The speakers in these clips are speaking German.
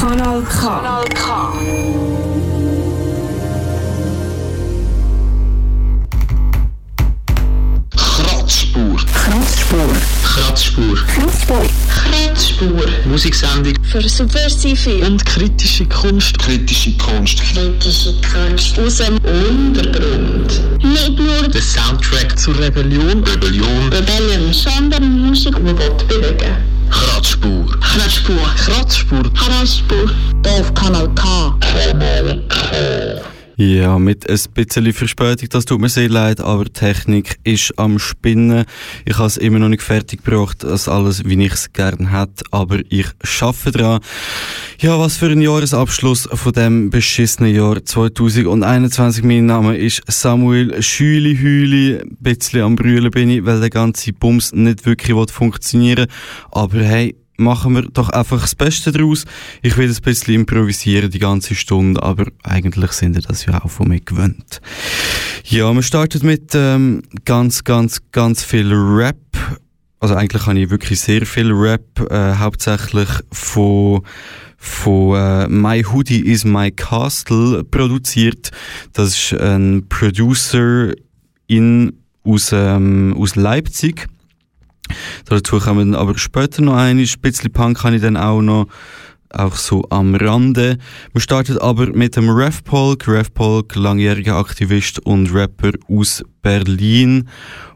Kanal K. Kanal K. Kratzspur. Kratzspur. Kratzspur. Kratzspur. Kratzspur. Musiksendung Für subversive und kritische Kunst. Kritische Kunst. kritische Kunst aus dem Untergrund. nicht nur Der Soundtrack zur Rebellion. Rebellion. Rebellion, sondern Musik, die Gott bewegen. Kratzspur. Kratzspur. Kratzspur. Kratzspur. Auf Kanal K. Ja, mit ein bisschen Verspätung, das tut mir sehr leid, aber Technik ist am Spinnen. Ich habe es immer noch nicht fertig gebracht, das alles, wie ich es gerne hätte, aber ich schaffe dran. Ja, was für ein Jahresabschluss von dem beschissenen Jahr 2021. Mein Name ist Samuel Schüli Hüli. Ein bisschen am Brüllen bin ich, weil der ganze Bums nicht wirklich funktionieren will. Aber hey, machen wir doch einfach das Beste draus. Ich will ein bisschen improvisieren die ganze Stunde, aber eigentlich sind ihr das ja auch von mir gewöhnt. Ja, wir starten mit ähm, ganz, ganz, ganz viel Rap. Also eigentlich habe ich wirklich sehr viel Rap, äh, hauptsächlich von von äh, My Hoodie is My Castle produziert. Das ist ein Producer in aus, ähm, aus Leipzig. Dazu kommen aber später noch ein bisschen Punk habe ich dann auch noch auch so am Rande. Wir starten aber mit dem Rev Polk. Rev Polk, langjähriger Aktivist und Rapper aus Berlin.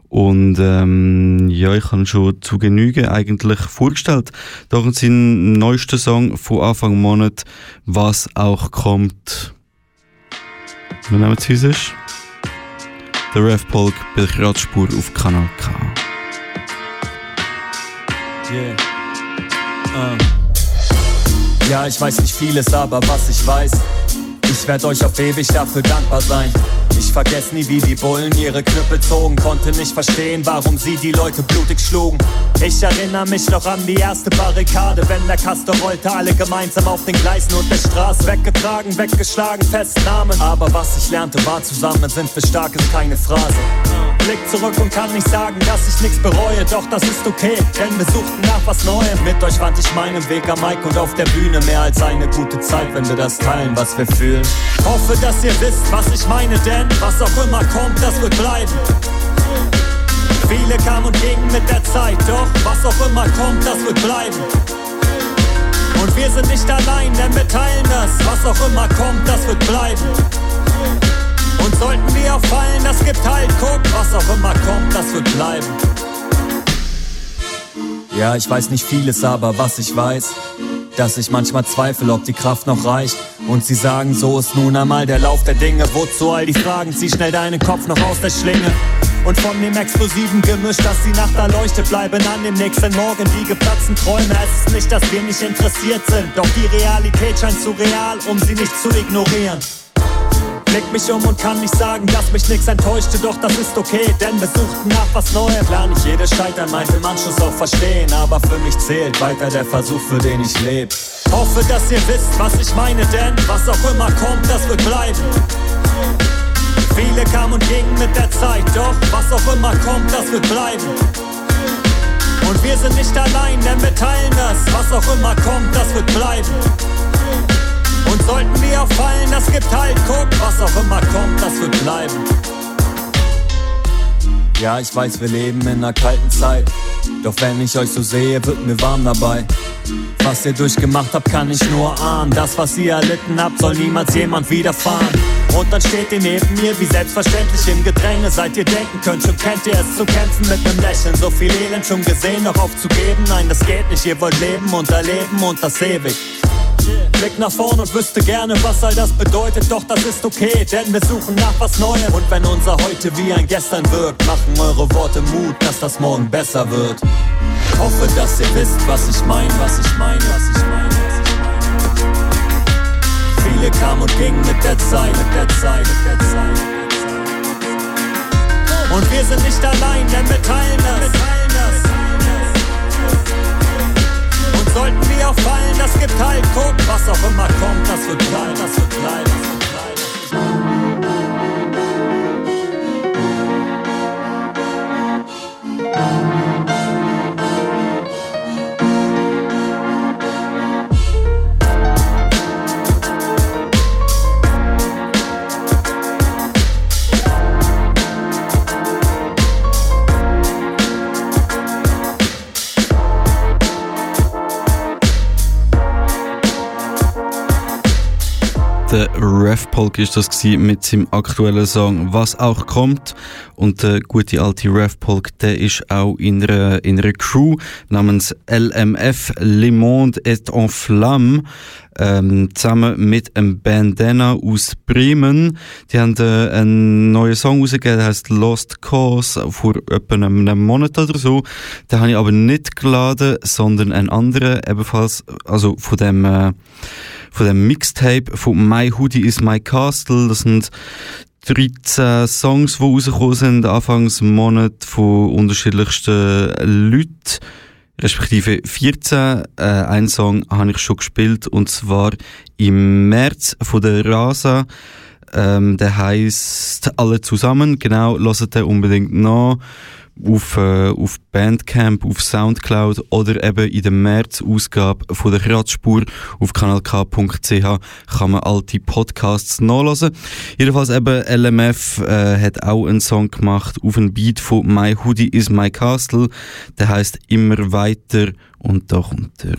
Und ähm, ja, ich habe schon zu Genüge eigentlich vorgestellt. Kommt sein neuester Song von Anfang Monat, was auch kommt. Wir nehmen es uns. Der Rev Polk bei Radspur auf Kanal K. Yeah. Uh. Ja, ich weiß nicht vieles, aber was ich weiß, ich werd euch auf ewig dafür dankbar sein. Ich vergess nie, wie die Bullen ihre Knüppel zogen, konnte nicht verstehen, warum sie die Leute blutig schlugen. Ich erinnere mich noch an die erste Barrikade, wenn der Kaster rollte, alle gemeinsam auf den Gleisen und der Straße. Weggetragen, weggeschlagen, festnahmen. Aber was ich lernte, war zusammen sind wir stark, ist keine Phrase. Blick zurück und kann nicht sagen, dass ich nichts bereue, doch das ist okay, denn wir suchten nach was Neuem. Mit euch fand ich meinen Weg am Mike und auf der Bühne mehr als eine gute Zeit, wenn wir das teilen, was wir fühlen. Hoffe, dass ihr wisst, was ich meine, denn was auch immer kommt, das wird bleiben. Viele kamen und gingen mit der Zeit, doch was auch immer kommt, das wird bleiben. Und wir sind nicht allein, denn wir teilen das, was auch immer kommt, das wird bleiben. Und sollten wir auffallen, das gibt halt, guck, was auch immer kommt, das wird bleiben. Ja, ich weiß nicht vieles, aber was ich weiß, dass ich manchmal zweifle, ob die Kraft noch reicht. Und sie sagen, so ist nun einmal der Lauf der Dinge. Wozu all die Fragen? Zieh schnell deinen Kopf noch aus der Schlinge. Und von dem explosiven Gemisch, das die Nacht erleuchtet, bleiben an dem nächsten Morgen die geplatzten Träume. Es ist nicht, dass wir nicht interessiert sind, doch die Realität scheint zu real, um sie nicht zu ignorieren. Blick mich um und kann nicht sagen, dass mich nix enttäuschte, doch das ist okay, denn wir suchten nach was Neuem. Klar, nicht jedes Scheitern meint im Anschluss auch verstehen, aber für mich zählt weiter der Versuch, für den ich leb. Hoffe, dass ihr wisst, was ich meine, denn was auch immer kommt, das wird bleiben. Viele kamen und gingen mit der Zeit, doch was auch immer kommt, das wird bleiben. Und wir sind nicht allein, denn wir teilen das, was auch immer kommt, das wird bleiben. Und sollten wir auffallen, das gibt halt, guck, was auch immer kommt, das wird bleiben. Ja, ich weiß, wir leben in einer kalten Zeit. Doch wenn ich euch so sehe, wird mir warm dabei. Was ihr durchgemacht habt, kann ich nur ahnen. Das, was ihr erlitten habt, soll niemals jemand widerfahren. Und dann steht ihr neben mir wie selbstverständlich im Gedränge. Seit ihr denken könnt, schon kennt ihr es zu kämpfen mit nem Lächeln. So viel Elend schon gesehen, noch aufzugeben. Nein, das geht nicht. Ihr wollt leben und erleben und das ewig. Blick nach vorn und wüsste gerne, was all das bedeutet, doch das ist okay, denn wir suchen nach was Neuem. Und wenn unser Heute wie ein Gestern wirkt, machen eure Worte Mut, dass das morgen besser wird. Hoffe, dass ihr wisst, was ich meine, was ich meine, was ich meine, ich meine. Viele kamen und gingen mit der Zeit, mit der Zeit, mit der Zeit. Und wir sind nicht allein, denn wir teilen das. Wir teilen das. Sollten wir auffallen, das gibt halt, guck, was auch immer kommt, das wird bleiben, das wird bleiben, das wird bleiben. Der Ref Polk ist das mit seinem aktuellen Song Was auch kommt. Und der gute alte Ref Polk, der ist auch in einer, in einer Crew namens LMF Le Monde est en Flamme. Ähm, zusammen mit einem Bandana aus Bremen. Die haben äh, einen neuen Song rausgegeben, der heißt Lost Cause, vor etwa einem Monat oder so. Den habe ich aber nicht geladen, sondern einen anderen, ebenfalls, also von dem, äh, von dem Mixtape von My Hoodie is My Castle. Das sind 13 Songs, die rausgekommen sind, Anfangs Monat von unterschiedlichsten Leuten, respektive 14. Äh, ein Song habe ich schon gespielt, und zwar im März von der Rasa. Ähm, der heißt Alle zusammen, genau, lasst den unbedingt nach auf, äh, auf Bandcamp, auf Soundcloud oder eben in der März-Ausgabe von der Kratzspur auf kanalk.ch kann man alte Podcasts nachlesen. Jedenfalls eben LMF äh, hat auch einen Song gemacht auf einen Beat von My Hoodie is My Castle. Der heißt immer weiter und da kommt er.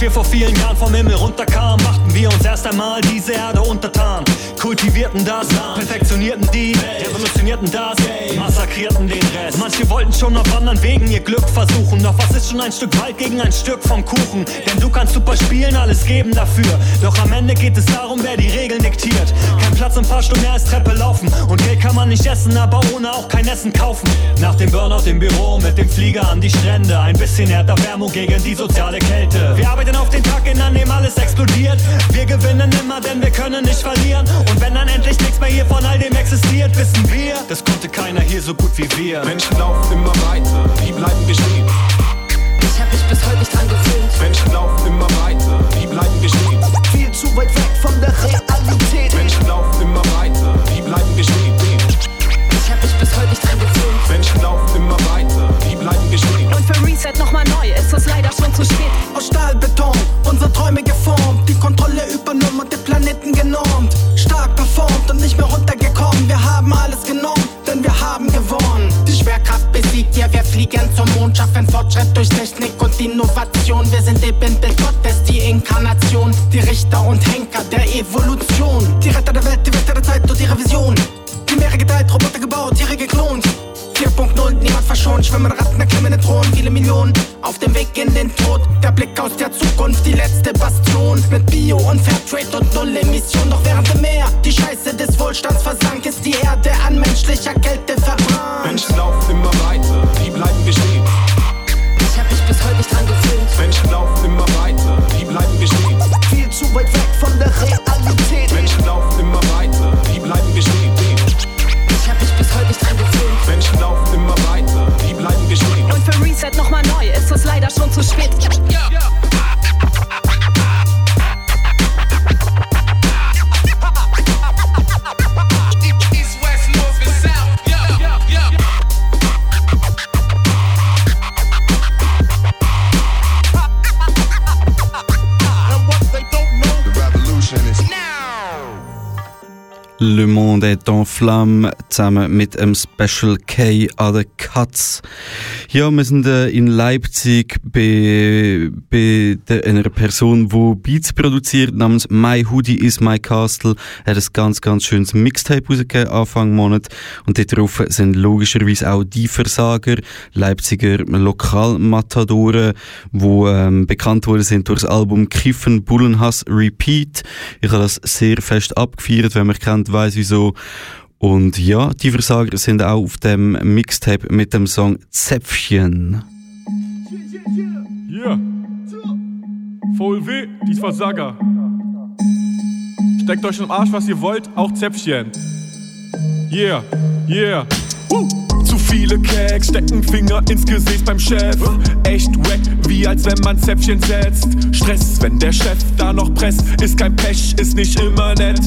Als wir vor vielen Jahren vom Himmel runterkamen, machten wir uns erst einmal diese Erde untertan. Kultivierten das, perfektionierten die, revolutionierten das, massakrierten den Rest. Manche wollten schon auf anderen Wegen ihr Glück versuchen. Doch was ist schon ein Stück Wald gegen ein Stück vom Kuchen? Denn du kannst super spielen, alles geben dafür. Doch am Ende geht es darum, wer die Regeln diktiert. Kein Platz im Fahrstuhl mehr als Treppe laufen. Und Geld kann man nicht essen, aber ohne auch kein Essen kaufen. Nach dem Burnout im Büro mit dem Flieger an die Strände. Ein bisschen Erderwärmung gegen die soziale Kälte. Wir arbeiten auf den Tag hin, an dem alles explodiert. Wir gewinnen immer, denn wir können nicht verlieren. Und wenn dann endlich nichts mehr hier von all dem existiert, wissen wir, das konnte keiner hier so gut wie wir. Menschen laufen immer weiter, die bleiben bestehen. Ich hab mich bis heute nicht dran gewöhnt. Menschen laufen immer weiter, die bleiben bestehen. Viel zu weit weg von der Realität. Menschen laufen immer weiter, die bleiben bestehen. Ich hab mich bis heute nicht dran gewöhnt. Menschen laufen Reset nochmal neu ist es leider schon zu spät. Aus Stahlbeton, unsere Träume geformt, die Kontrolle übernommen und den Planeten genormt. Stark performt und nicht mehr runtergekommen. Wir haben alles genommen, denn wir haben gewonnen. Die Schwerkraft besiegt, ja, wir fliegen zum Mond, schaffen Fortschritt durch Technik und Innovation. Wir sind Ebenbild Gottes, die Inkarnation, die Richter und Henker der Evolution. Die Retter der Welt, die Wächter der Zeit und ihre Vision. Die Meere geteilt, Roboter gebaut, Tiere geklont. 4.0, niemand verschont, schwimmen Ratten, erklimmen den Thron, viele Millionen auf dem Weg in den Tod. Der Blick aus der Zukunft, die letzte Bastion. Mit Bio und Fairtrade und Null Emission. Doch während im Meer die Scheiße des Wohlstands versank, ist die Erde an menschlicher Kälte verbrannt. Menschen laufen immer weiter, die bleiben bestehen. Le Monde est en Flamme zusammen mit einem Special K an den Cuts. Ja, wir sind äh, in Leipzig bei, bei einer Person, die Beats produziert, namens My Hoodie is My Castle. Er hat ein ganz, ganz schönes Mixtape rausgegeben, Anfang Monat. Und dort drauf sind logischerweise auch die Versager, Leipziger Lokalmatadoren, die ähm, bekannt worden sind durch das Album Kiffen, Bullenhass, Repeat. Ich habe das sehr fest abgefeiert, wenn man kennt, weiß wieso. Und ja, die Versager sind auch auf dem Mixtape mit dem Song Zäpfchen. Hier. VLW, die Versager. Steckt euch im Arsch, was ihr wollt, auch Zäpfchen. Yeah, yeah. Zu viele Keks stecken Finger ins Gesicht beim Chef. Echt wack, wie als wenn man Zäpfchen setzt. Stress, wenn der Chef da noch presst, ist kein Pech, ist nicht immer nett.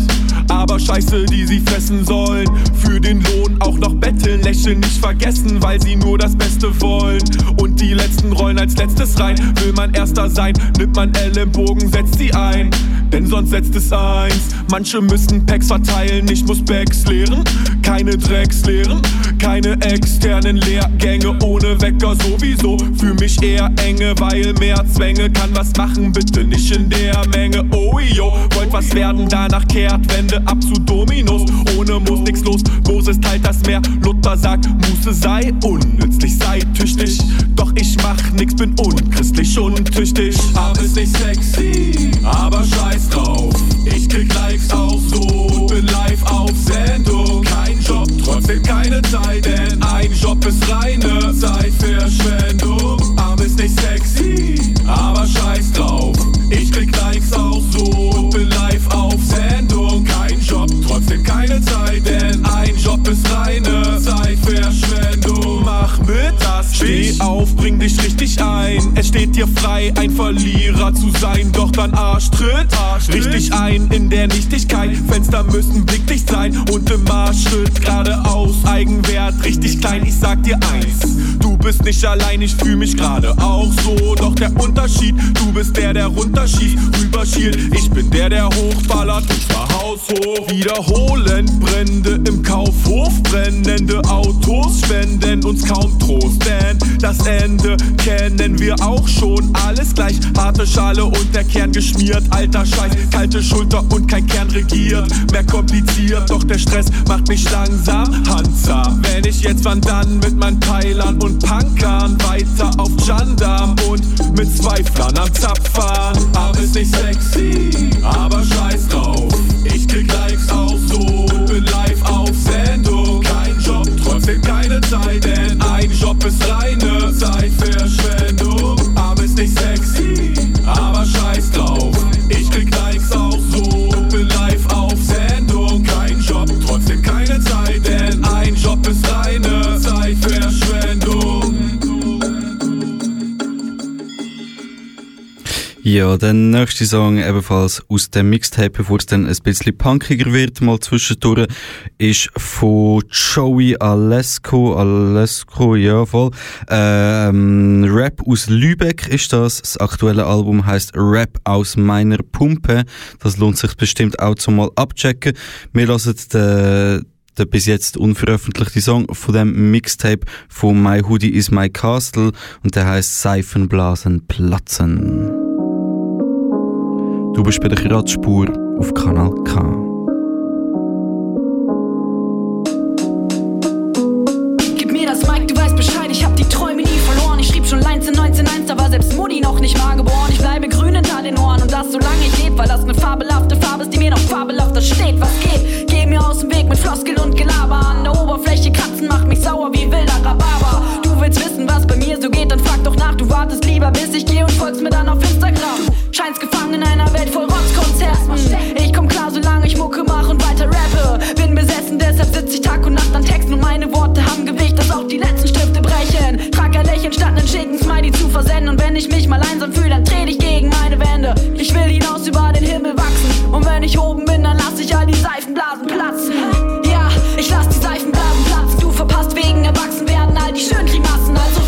Aber Scheiße, die sie fressen sollen. Für den Lohn auch noch betteln, lächeln nicht vergessen, weil sie nur das Beste wollen. Und die letzten rollen als letztes rein. Will man Erster sein, nimmt man Ellenbogen, setzt sie ein. Denn sonst setzt es eins. Manche müssen Packs verteilen, ich muss Bags leeren. Keine Drecks leeren, keine externen Lehrgänge ohne Wecker sowieso. Für mich eher enge, weil mehr Zwänge kann was machen, bitte nicht in der Menge. Oh yo, wollt was werden, danach kehrt Wende ab zu Dominos. Ohne muss nix los, Moses teilt das Meer. Luther sagt, Muße sei unnützlich, sei tüchtig. Doch ich mach nix, bin unchristlich, untüchtig. Aber ist nicht sexy, aber scheiß drauf. Ich krieg Likes auch so und bin live auf Sendung. Trotzdem keine Zeit, denn ein Job ist reine Zeitverschwendung. Arm ist nicht sexy, aber scheiß drauf. Ich krieg Likes auch so und bin live auf Sendung. Kein Job, trotzdem keine Zeit, denn ein Job ist reine Zeitverschwendung. Mach mit das, steh auf, bring dich richtig ein. Es steht dir frei, ein Verlierer zu sein, doch dann Arschtritt. Richtig ein in der Nichtigkeit. Fenster müssen blickdicht sein und im Marschschritt geradeaus. Eigenwert richtig klein, ich sag dir eins. Du bist nicht allein, ich fühl mich gerade auch so. Doch der Unterschied, du bist der, der runterschießt, rüberschielt. Ich bin der, der hochballert und zwar haushoch. Wiederholend Brände im Kaufhof, brennende Autos spenden uns kaum Trost, denn das Ende kennen wir auch schon. Alles gleich, harte Schale und der Kern geschmiert. Alter Scheiß, kalte Schulter und kein Kern regiert. Mehr kompliziert, doch der Stress macht mich langsam Hansa. Wenn ich jetzt wann dann mit meinen Peilern und Punkern weiter auf Jandam und mit Zweiflern am Zapfern. Aber ist nicht sexy, aber scheiß drauf. Ich krieg Likes auch so Ja, der nächste Song ebenfalls aus dem Mixtape, bevor es dann ein bisschen punkiger wird, mal zwischendurch, ist von Joey Alesco, Alesco, ja voll, ähm, Rap aus Lübeck ist das, das aktuelle Album heißt Rap aus meiner Pumpe, das lohnt sich bestimmt auch zum mal abchecken. Wir lassen den der bis jetzt unveröffentlichte Song von dem Mixtape von My Hoodie is My Castle und der heißt Seifenblasen platzen. Du bist bei der Kratzspur auf Kanal K. Gib mir das Mic, du weißt Bescheid, ich hab die Träume nie verloren. Ich schrieb schon Lines in 1901, da war selbst Mutti noch nicht mal geboren. Ich bleibe grün hinter den Ohren und das solange ich lebe, weil das eine fabelhafte Farbe ist, die mir noch fabelhafter steht. Was geht? Geh mir aus dem Weg mit Floskel und Gelaber. An der Oberfläche kratzen macht mich sauer wie wilder Rhabarber. Du willst wissen, was bei mir so geht, dann frag doch nach. Du wartest lieber, bis ich gehe und folgst mir dann auf Instagram. Scheinst gefangen in einer Welt voll Rotzkonzerten. Ich komm klar, solange ich Mucke mach und weiter rappe. Bin besessen, deshalb sitz ich Tag und Nacht an Texten und meine Worte haben Gewicht, dass auch die letzten Stifte brechen. Trag ein Lächeln statt einen schicken Smiley zu versenden. Und wenn ich mich mal einsam fühle, dann dreh ich gegen meine Wände. Ich will hinaus über den Himmel wachsen. Und wenn ich oben bin, dann lass ich all die Seifenblasen platzen. Ja, ich lass die Seifenblasen platzen. Du verpasst wegen Erwachsenwerden all die schönen Grimassen. Also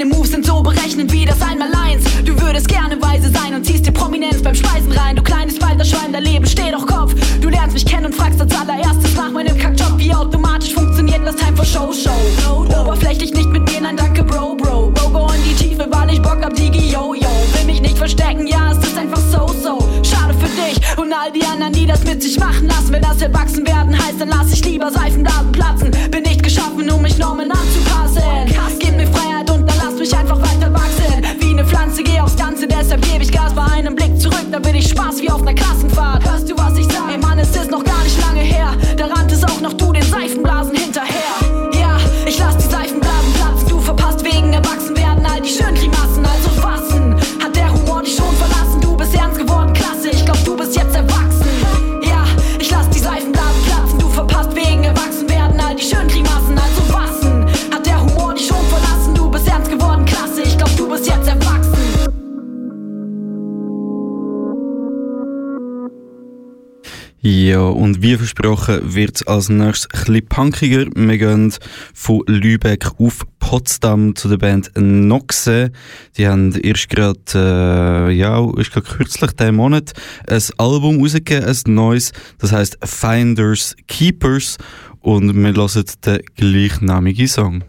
Deine Moves sind so berechnend wie das Einmaleins. Du würdest gerne weise sein und ziehst dir Prominenz beim Speisen rein. Du kleines Falterschwein, dein Leben steh doch Kopf. Du lernst mich kennen und fragst als allererstes nach meinem Kackjob, wie automatisch funktioniert das Time for Show Show. Oberflächlich nicht mit mir, nein danke Bro Bro. Go in die Tiefe, weil ich Bock hab, Digi Yo Yo. Will mich nicht verstecken, ja, es ist einfach so so. Schade für dich und all die anderen, die das mit sich machen lassen. Wenn das erwachsen werden heißt, dann lass ich lieber Seifenblasen platzen. Bin nicht geschaffen, um mich Normen anzupassen. Gib mir Freiheit dann mich einfach weiter wachsen. Wie eine Pflanze, geh aufs Ganze, deshalb gebe ich Gas bei einem Blick zurück. Da will ich Spaß wie auf einer Klassenfahrt. Hörst du, was ich Ja, und wie versprochen wird es als nächstes ein bisschen punkiger. Wir gehen von Lübeck auf Potsdam zu der Band Noxe. Die haben erst gerade, äh, ja, ist gerade kürzlich diesen Monat ein Album rausgegeben, ein neues, das heißt Finders Keepers. Und wir hören den gleichnamigen Song.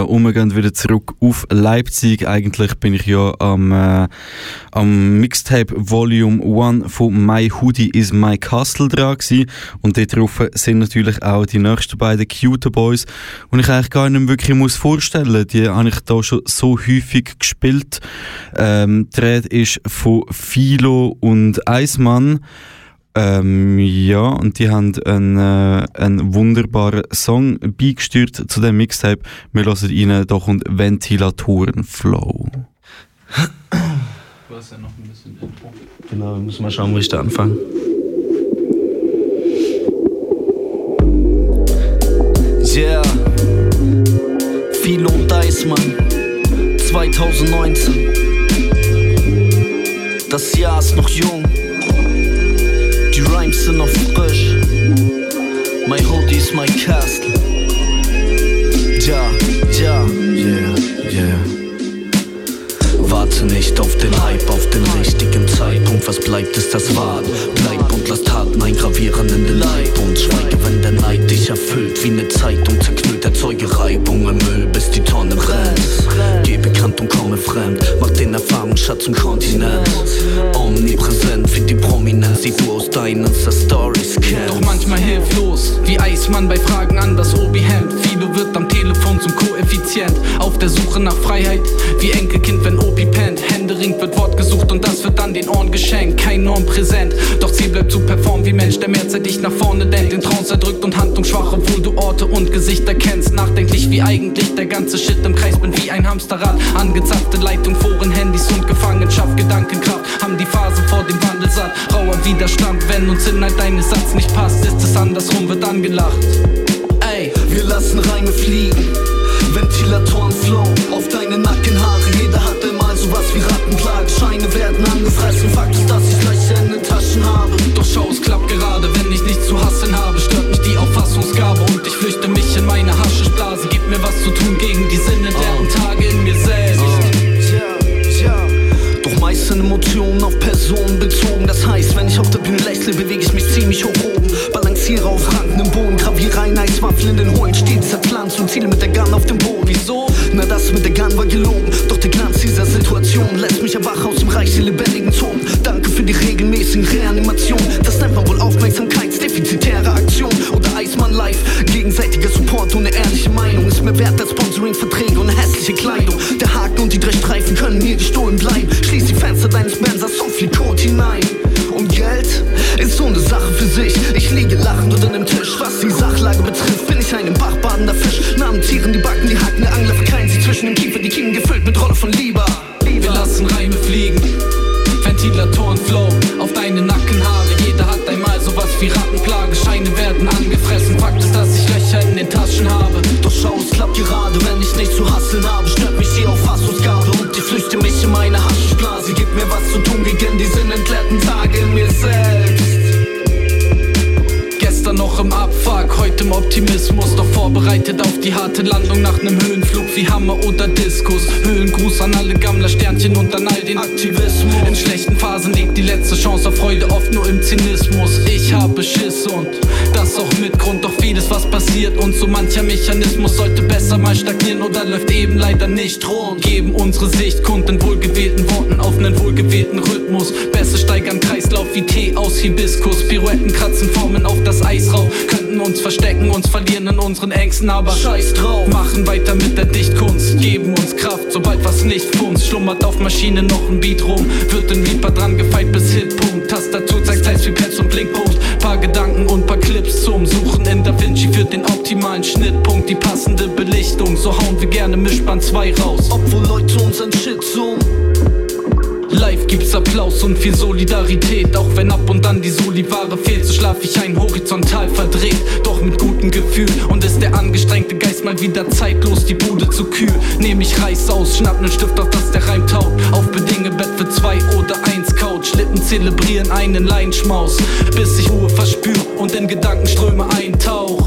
Ja, und wir gehen wieder zurück auf Leipzig. Eigentlich bin ich ja am, äh, am Mixtape Volume 1 von My Hoodie is My Castle dran gewesen. Und dort drauf sind natürlich auch die nächsten beiden Cute Boys. Und ich eigentlich gar nicht wirklich muss vorstellen. Die habe ich da schon so häufig gespielt. Ähm, die Rede ist von Philo und Eismann. Ähm, ja, und die haben einen, äh, einen wunderbaren Song beigesteuert zu dem Mixtape. Wir hören ihnen doch und Ventilatorenflow. Was ja noch ein bisschen Intro. Genau, wir müssen mal schauen, wo ich da anfange. Yeah, Philo und Deismann, 2019. Das Jahr ist noch jung. Rhymes sind noch frisch. My hoodie is my castle. Ja, ja, yeah, yeah. Warte nicht auf den Hype, auf den richtigen Zeitpunkt. Was bleibt, ist das Warten. Bleib und lass Taten eingravieren in den Leib. Und schweige, wenn der Neid dich erfüllt. Wie ne Zeitung zerknüllt, erzeuge Reibung im Müll, bis die Tonne brennt. Bekannt und komme fremd. Mach den Erfahrungsschatz zum Kontinent. Omnipräsent wie die Prominenz, die du aus deinen Insta-Stories kennst. Doch manchmal hilflos, wie Eismann bei Fragen an das Obi-Hemd. Philo wird am Telefon zum Koeffizient. Auf der Suche nach Freiheit, wie Enkelkind, wenn Opi pennt. Händering wird Wort gesucht und das wird dann den Ohren geschenkt. Kein Norm präsent, doch Ziel bleibt zu performen wie Mensch, der mehrzeitig nach vorne denkt. In Trance erdrückt und handlungsschwach, obwohl du Orte und Gesichter kennst. Nachdenklich wie eigentlich der ganze Shit im Kreis bin wie ein Hamsterrad. Angezapfte Leitung, Foren, Handys und Gefangenschaft. Gedankenkraft haben die Phase vor dem Wandel satt. Rauer Widerstand, wenn uns Inhalt deines Satz nicht passt, ist es andersrum, wird angelacht. Lassen Reime fliegen. Ventilatoren flow auf deine Nackenhaare. Jeder hat einmal sowas wie Rattenplage. Scheine werden angefressen. Fakt ist, dass ich Löcher in den Taschen habe. Doch schau, es klappt gerade, wenn ich nichts zu hassen habe. Stört mich die Auffassungsgabe und ich flüchte mich in meine Haschischblase. Gib mir was zu tun gegen die Sinne der Tage in mir selbst. Doch meist sind Emotionen auf Personen bezogen. Das heißt, wenn ich auf der Bühne lächle, bewege ich mich ziemlich hoch oben. Tiere auf rankendem Boden, graviere ein Eiswaffel in den Hohlen, stets zerpflanzt und ziele mit der Gun auf dem Boden. Wieso? Na, das mit der Gun war gelogen, doch der Glanz dieser Situation lässt mich erwachen aus dem Reich der Lebendigen. Unseren Ängsten, aber scheiß drauf. Machen weiter mit der Dichtkunst, geben uns Kraft, sobald was nicht funzt. Schlummert auf Maschine noch ein Beat rum, wird ein Reaper dran gefeilt bis Hitpunkt. Tastatur zeigt Zeit wie Pads und Blinkpunkt. Paar Gedanken und paar Clips zum Suchen in Da Vinci für den optimalen Schnittpunkt. Die passende Belichtung, so hauen wir gerne Mischband 2 raus. Obwohl Leute uns ein Shit zoomen. Gibt's Applaus und viel Solidarität. Auch wenn ab und an die Solivare fehlt, so schlaf ich ein horizontal verdreht. Doch mit gutem Gefühl und ist der angestrengte Geist mal wieder zeitlos, die Bude zu kühl. Nehm ich Reiß aus, schnapp nen Stift, auf dass der Reim taugt. Auf Bedinge Bett für zwei oder eins Couch. Lippen zelebrieren einen Leinschmaus, bis ich Ruhe verspür und in Gedankenströme eintauch.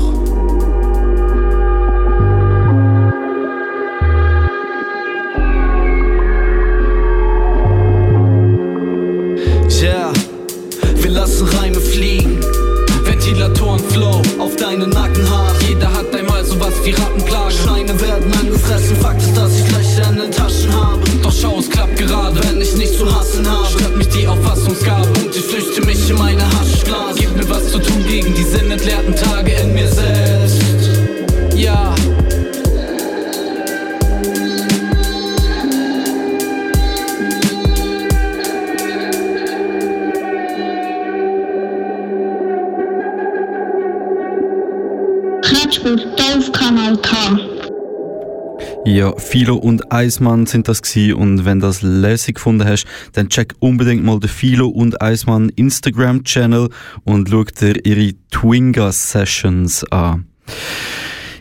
Ja, Philo und Eismann sind das gewesen und wenn das lässig gefunden hast, dann check unbedingt mal den Philo und Eismann Instagram-Channel und schau dir ihre Twinga Sessions an.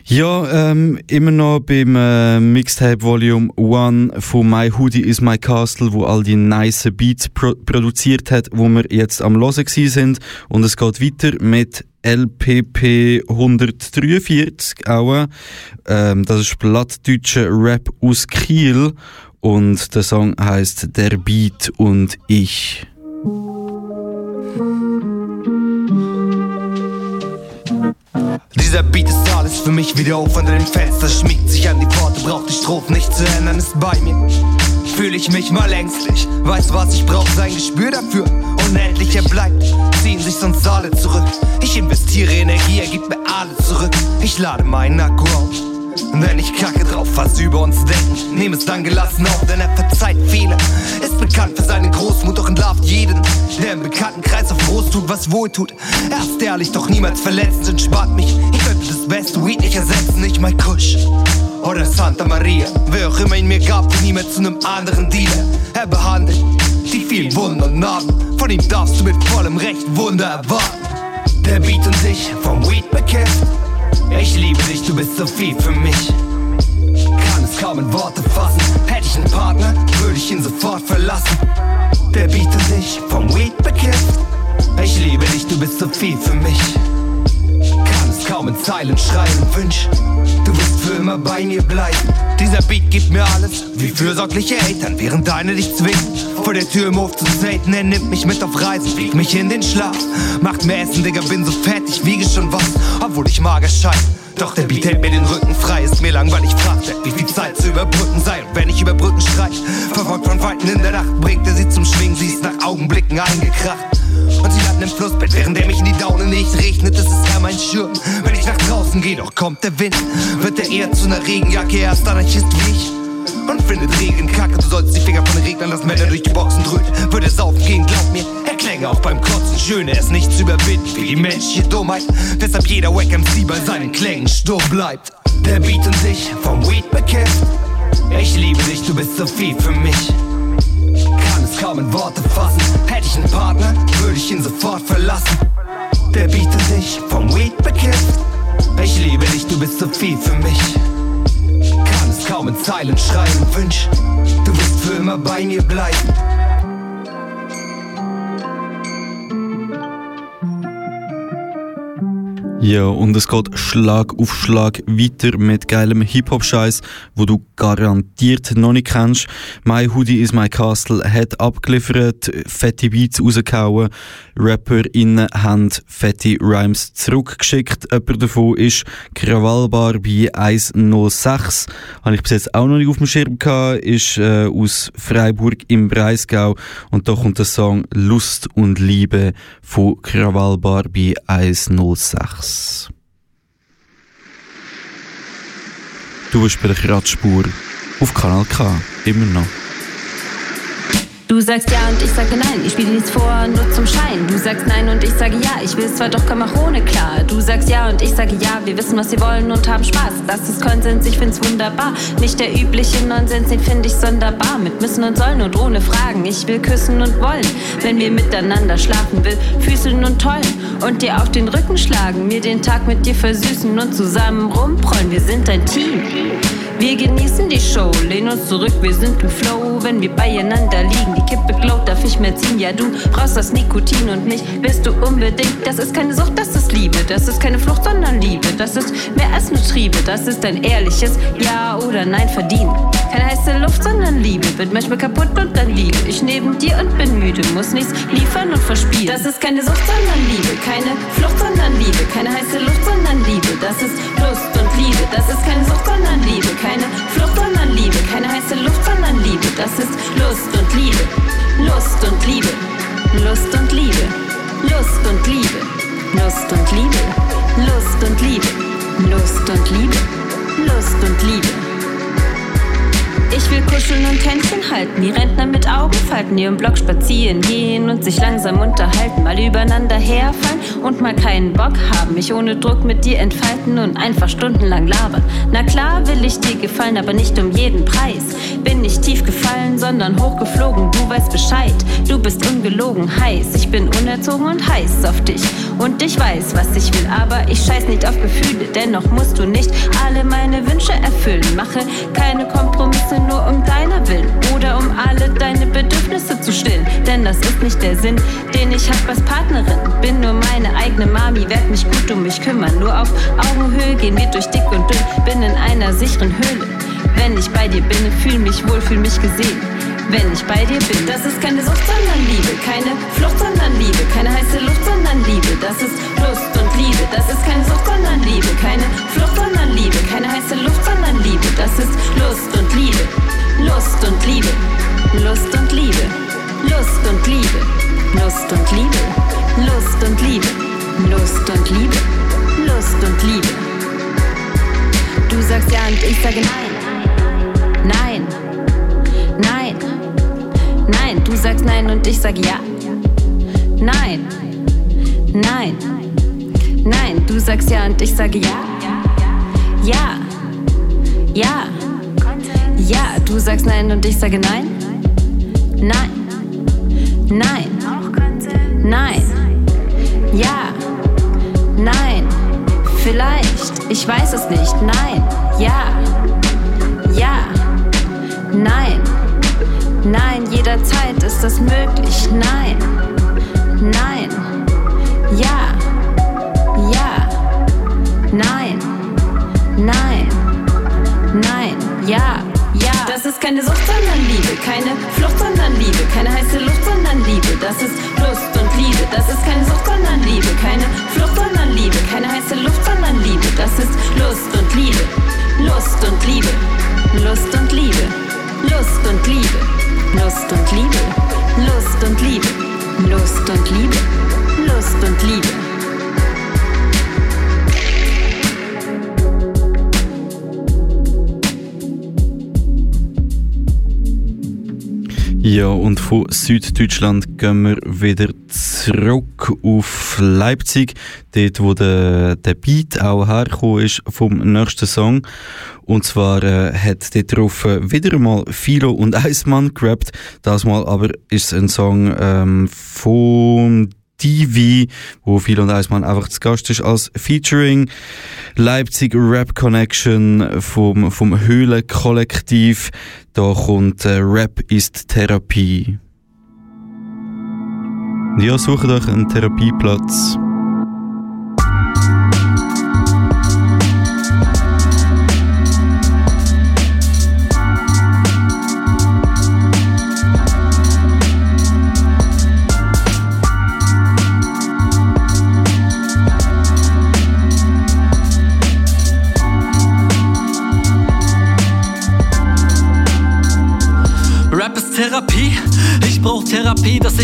Ja, ähm, immer noch beim äh, Mixtape Volume 1 von My Hoodie is My Castle, wo all die nice Beats pro produziert hat, wo wir jetzt am Hören sind. Und es geht weiter mit LPP 143 auch. Ähm, das ist plattdeutscher Rap aus Kiel und der Song heißt Der Beat und ich. Dieser Beat ist alles für mich wieder auf unter dem Fenster. Schmiegt sich an die Pforte, braucht die Strophe nicht zu ändern, ist bei mir. Fühle ich mich mal ängstlich, weiß was ich brauch, sein Gespür dafür. Unendlich er bleibt, ziehen sich sonst alle zurück. Ich investiere Energie, er gibt mir alle zurück. Ich lade meinen Akku auf. Wenn ich kacke drauf, was über uns denken, nehm es dann gelassen auf, denn er verzeiht viele. Ist bekannt für seine Großmut, doch entlarvt jeden, der im Bekanntenkreis auf groß tut, was wohl tut. Er ist ehrlich, doch niemals verletzend, entspannt mich. Ich das beste Weed nicht ersetzen, nicht mein Kusch. Oder Santa Maria, wer auch immer ihn mir gab, bin nie mehr zu einem anderen Dealer. Er behandelt die vielen Wunden und Narben, von ihm darfst du mit vollem Recht Wunder erwarten. Der Beat und ich vom Weed bekämpft. Ich liebe dich, du bist so viel für mich. Kann es kaum in Worte fassen. Hätte ich einen Partner, würde ich ihn sofort verlassen. Der Beat und ich vom Weed bekämpft. Ich liebe dich, du bist so viel für mich. In Zeilen schreiben, wünsch, du wirst für immer bei mir bleiben. Dieser Beat gibt mir alles, wie fürsorgliche Eltern, während deine dich zwingen. Vor der Tür im Hof zu zelten, er nimmt mich mit auf Reisen, wiegt mich in den Schlaf. Macht mir Essen, Digga, bin so fett, ich wiege schon was, obwohl ich mager schein. Doch der Beat hält mir den Rücken frei, ist mir langweilig, fragt er, wie viel Zeit zu überbrücken sei. Und wenn ich über Brücken streich, verfolgt von Feinden in der Nacht, bringt er sie zum Schwingen, sie ist nach Augenblicken eingekracht. Und sie landen im Flussbett, während er mich in die Daune nicht regnet, ist es eher mein Schirm. Wenn ich nach draußen gehe, doch kommt der Wind, wird er eher zu einer Regenjacke, er ist Anarchist wie ich. Und findet Regen kacke, du sollst die Finger von den Reglern lassen, wenn er durch die Boxen dröhnt. Würde es aufgehen, glaub mir, er klänge auch beim Kotzen schön, er ist nicht zu überwinden, wie die menschliche Dummheit. Weshalb jeder Wack MC bei seinen Klängen stumm bleibt. Der Beat und ich vom Weed bekämpft. Ich liebe dich, du bist so viel für mich. Kann es kaum in Worte fassen. Hätte ich einen Partner, würde ich ihn sofort verlassen. der bietet sich vom Weed bekifft. Ich liebe dich, du bist so viel für mich. Kann es kaum in Zeilen schreiben, wünsch, du wirst für immer bei mir bleiben. Ja, und es geht Schlag auf Schlag weiter mit geilem Hip-Hop-Scheiß, wo du garantiert noch nicht kennst. My Hoodie is my Castle hat abgeliefert, fette Beats rausgehauen, RapperInnen haben fette Rhymes zurückgeschickt. Jemand davon ist Krawallbar bei 106. Habe ich bis jetzt auch noch nicht auf dem Schirm gehabt, ist äh, aus Freiburg im Breisgau und da kommt der Song Lust und Liebe von Krawallbar bei 106. Du bist bei der Kratzspur auf Kanal K, immer noch. Du sagst ja und ich sage nein, ich spiele nichts vor, nur zum Schein. Du sagst nein und ich sage ja, ich will zwar, doch ohne klar. Du sagst ja und ich sage ja, wir wissen, was wir wollen und haben Spaß. Das ist Konsens, ich find's wunderbar. Nicht der übliche Nonsens, den find ich sonderbar. Mit müssen und sollen und ohne Fragen. Ich will küssen und wollen, wenn wir miteinander schlafen will. Füßeln und tollen und dir auf den Rücken schlagen. Mir den Tag mit dir versüßen und zusammen rumprollen. Wir sind ein Team. Wir genießen die Show, lehnen uns zurück, wir sind im Flow, wenn wir beieinander liegen. Kippe glowt, darf ich mehr ziehen? Ja, du brauchst das Nikotin und mich willst du unbedingt. Das ist keine Sucht, das ist Liebe, das ist keine Flucht, sondern Liebe. Das ist mehr als nur Triebe, das ist ein ehrliches Ja oder Nein verdienen. Keine heiße Luft, sondern Liebe, wird manchmal kaputt und dann Liebe. Ich neben dir und bin müde, muss nichts liefern und verspielen. Das ist keine Sucht, sondern Liebe, keine Flucht, sondern Liebe. Keine heiße Luft, sondern Liebe, das ist Lust und Liebe. Das ist keine Sucht, sondern Liebe, keine Flucht, sondern Liebe. Keine heiße Luft, sondern Liebe. Das ist Lust und Liebe. Lust und Liebe. Lust und Liebe. Lust und Liebe. Lust und Liebe. Lust und Liebe. Lust und Liebe. Lust und Liebe. Ich will kuscheln und Händchen halten, die Rentner mit Augenfalten, die im Block spazieren gehen und sich langsam unterhalten, mal übereinander herfallen und mal keinen Bock haben, mich ohne Druck mit dir entfalten und einfach stundenlang labern. Na klar will ich dir gefallen, aber nicht um jeden Preis. Bin nicht tief gefallen, sondern hochgeflogen, du weißt Bescheid. Du bist ungelogen heiß, ich bin unerzogen und heiß auf dich. Und ich weiß, was ich will, aber ich scheiß nicht auf Gefühle, dennoch musst du nicht alle meine Wünsche erfüllen. Mache keine Kompromisse nur um deiner Willen oder um alle deine Bedürfnisse zu stillen. Denn das ist nicht der Sinn, den ich hab als Partnerin. Bin nur meine eigene Mami, werd mich gut um mich kümmern. Nur auf Augenhöhe gehen wir durch dick und dünn, bin in einer sicheren Höhle. Wenn ich bei dir bin, fühl mich wohl, fühl mich gesehen. Wenn ich bei dir bin, das ist keine Sucht, sondern Liebe, keine Flucht, sondern Liebe, keine heiße Luft, sondern Liebe, das ist Lust und Liebe, das ist keine Sucht, sondern Liebe, keine Flucht, sondern Liebe, keine heiße Luft, sondern Liebe, das ist Lust und Liebe, Lust und Liebe, Lust und Liebe, Lust und Liebe, Lust und Liebe, Lust und Liebe, Lust und Liebe, Lust und Liebe. Du sagst ja und ich sage nein, nein, nein, nein. Du sagst nein und ich sage ja, nein, nein, nein. Du sagst ja und ich sage ja, ja, ja, ja. Du sagst nein und ich sage nein, nein, nein, nein, ja, nein. Vielleicht, ich weiß es nicht. Nein, ja, ja, nein, nein, jederzeit ist das möglich. Nein, nein, ja, ja, nein, nein, nein, ja, ja. Das ist keine Sucht, sondern Liebe, keine Flucht, sondern Liebe, keine heiße Luft, sondern Liebe. Das ist Lust und Liebe. Das ist keine Sucht, sondern Liebe, keine Flucht, sondern Liebe, keine heiße Luft, sondern Liebe. Das ist Lust und Liebe, Lust und Liebe, Lust und Liebe, Lust und Liebe, Lust und Liebe, Lust und Liebe, Lust und Liebe, Lust und Liebe. Ja, und von Süddeutschland gehen wir wieder zurück auf Leipzig, dort wo der, der Beat auch hergekommen ist vom nächsten Song. Und zwar äh, hat dort drauf äh, wieder einmal Philo und Eismann gerappt. Das Mal aber ist ein Song ähm, vom Stevie, wo viel und Eismann einfach zu Gast ist als Featuring. Leipzig Rap Connection vom, vom Höhlenkollektiv. Da kommt äh, Rap ist Therapie. Ja, sucht euch einen Therapieplatz.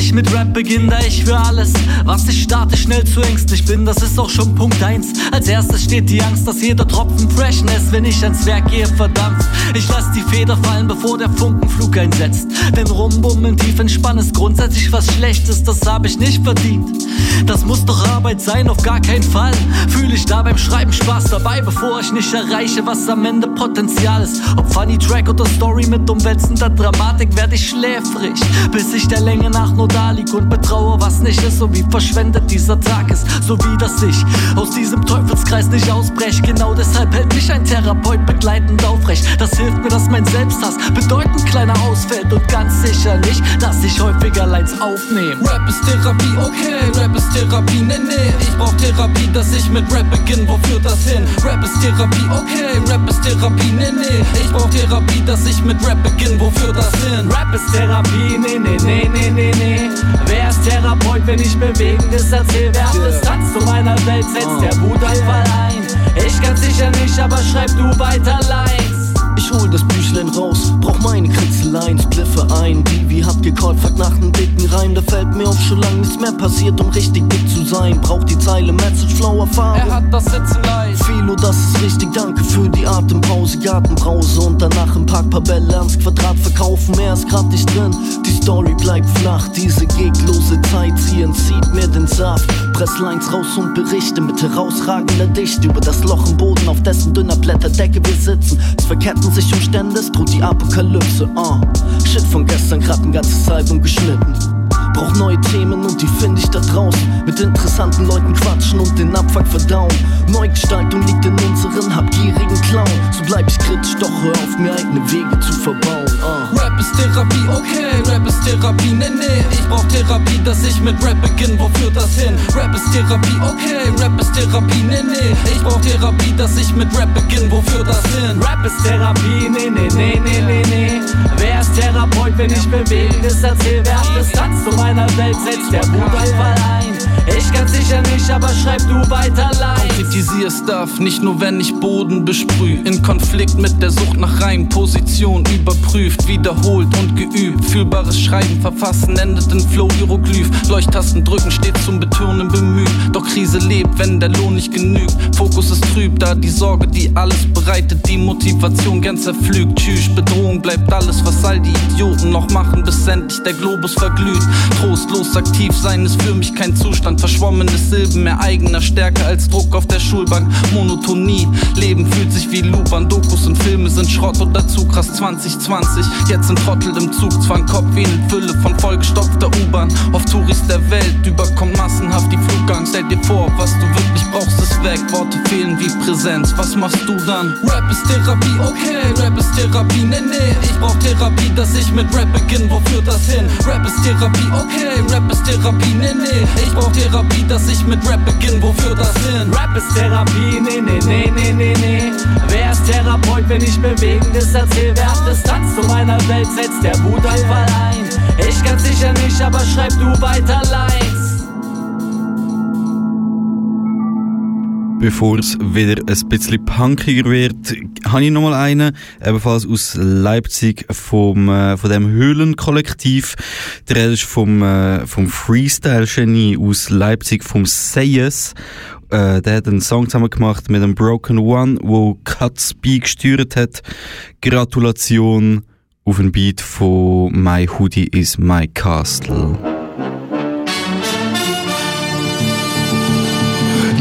Ich mit Rap beginne, da ich für alles, was ich starte, schnell zu ängstlich bin. Das ist auch schon Punkt 1. Als erstes steht die Angst, dass jeder Tropfen Freshness, wenn ich ans Werk gehe, verdammt. Ich lass die Feder fallen, bevor der Funkenflug einsetzt. Denn Rumbummeln tief entspannen ist grundsätzlich was Schlechtes, das habe ich nicht verdient. Das muss doch Arbeit sein, auf gar keinen Fall. Fühle ich da beim Schreiben Spaß dabei, bevor ich nicht erreiche, was am Ende Potenzial ist. Ob Funny Track oder Story mit umwälzender Dramatik, werde ich schläfrig, bis ich der Länge nach nur da lieg und betraue, was nicht ist, so wie verschwendet dieser Tag ist, so wie dass ich aus diesem Teufelskreis nicht ausbrech. Genau deshalb hält mich ein Therapeut begleitend aufrecht. Das hilft mir, dass mein Selbsthass bedeutend kleiner ausfällt und ganz sicher nicht, dass ich häufiger Lines aufnehme. Rap ist Therapie, okay, Rap ist Therapie, nee, nee, ich brauch Therapie, dass ich mit Rap beginn, wo führt das hin? Rap ist Therapie, okay, Rap ist Therapie, nee, nee, ich brauch Therapie, dass ich mit Rap beginn, wo führt das hin? Rap ist Therapie, nee, nee, nee, nee, nee, nee. Wer ist Therapeut, wenn ich bewegendes erzähl? Wer hat Distanz zu meiner Welt, setzt der Wutanfall ein? Ich kann sicher nicht, aber schreib du weiter Lines. Ich hol das Büchlein raus, brauch meine Kritzeleien, spliffe ein. Bibi hat gecallt, fragt nach nem dicken Reim. Da fällt mir auf, schon lang nichts mehr passiert, um richtig dick zu sein. Braucht die Zeile Message, flower Farbe. Er hat das Sitzen leicht. Philo, das ist richtig, danke für die Atempause, Gartenbrause. Und danach im Park paar Bälle ans Quadrat verkaufen, mehr ist grad nicht drin. Die Story bleibt flach, diese geglose Zeit, sie entzieht mir den Saft. Presslines raus und Berichte mit herausragender Dichte über das Loch im Boden, auf dessen dünner Blätterdecke wir sitzen. Es verketten sich Umstände, es droht die Apokalypse. Uh. Shit von gestern, grad ein ganzes Album geschnitten. Brauch neue Themen und die find ich da draußen. Mit interessanten Leuten quatschen und den Abfuck verdauen. Neugestaltung liegt in unseren habgierigen Clown. So bleib ich kritisch, doch hör auf, mir eigene Wege zu verbauen. Uh. Rap ist Therapie, okay, Rap ist Therapie, nee, nee, ich brauch Therapie, dass ich mit Rap beginn, wo führt das hin? Rap ist Therapie, okay, Rap ist Therapie, nee, nee, ich brauch Therapie, dass ich mit Rap beginn, wo führt das hin? Rap ist Therapie, nee, nee, nee, nee, nee, nee. Wer ist Therapeut, wenn ich bewegendes erzähl? Wer hat Distanz zu meiner Welt, setzt der Wutanfall ein? Ich kann sicher nicht, aber schreib du weiter Lines. Kritisier Stuff, nicht nur wenn ich Boden besprüh. In Konflikt mit der Sucht nach Reim, Position überprüft, wiederholt und geübt. Fühlbares Schreiben, Verfassen endet in Flow-Hieroglyph. Leuchttasten drücken, stets zum Betören bemüht. Doch Krise lebt, wenn der Lohn nicht genügt. Fokus ist trüb, da die Sorge, die alles bereitet, die Motivation gern zerpflügt. Tschüss, Bedrohung bleibt alles, was all die Idioten noch machen, bis endlich der Globus verglüht. Trostlos aktiv sein ist für mich kein Zustand. Verschwommene Silben, mehr eigener Stärke als Druck auf der Schulbank. Monotonie, Leben fühlt sich wie an. Dokus und Filme sind Schrott und dazu krass 2020. Jetzt sind Trottel im Zugzwang, Kopf wie eine Fülle von vollgestopfter U-Bahn. Auf Touris der Welt überkommt massenhaft die Flugangst. Stell dir vor, was du wirklich brauchst, ist weg. Worte fehlen wie Präsenz. Was machst du dann? Rap ist Therapie, okay, Rap ist Therapie, nee, nee. Ich brauch Therapie, dass ich mit Rap beginn. Wo führt das hin? Rap ist Therapie, okay, Rap ist Therapie, nee, nee. Ich brauch Therapie, dass ich mit Rap beginn. Wo führt das hin? Rap ist Therapie, nee, nee, nee, nee, nee, nee. Wer ist Therapeut, wenn ich bewegendes erzähl? Wer hat Distanz zu meiner Welt, setzt der Wutanfall ein? Ich kann sicher nicht, aber schreib du weiter Lines. Bevor es wieder ein bisschen punkiger wird, habe ich nochmal einen, ebenfalls aus Leipzig, vom, äh, von dem Höhlenkollektiv. Der ist vom, äh, vom Freestyle-Genie aus Leipzig, vom Sayes. Äh, der hat einen Song zusammen gemacht mit einem Broken One, wo Cuts B gesteuert hat. Gratulation auf ein Beat von My Hoodie is My Castle.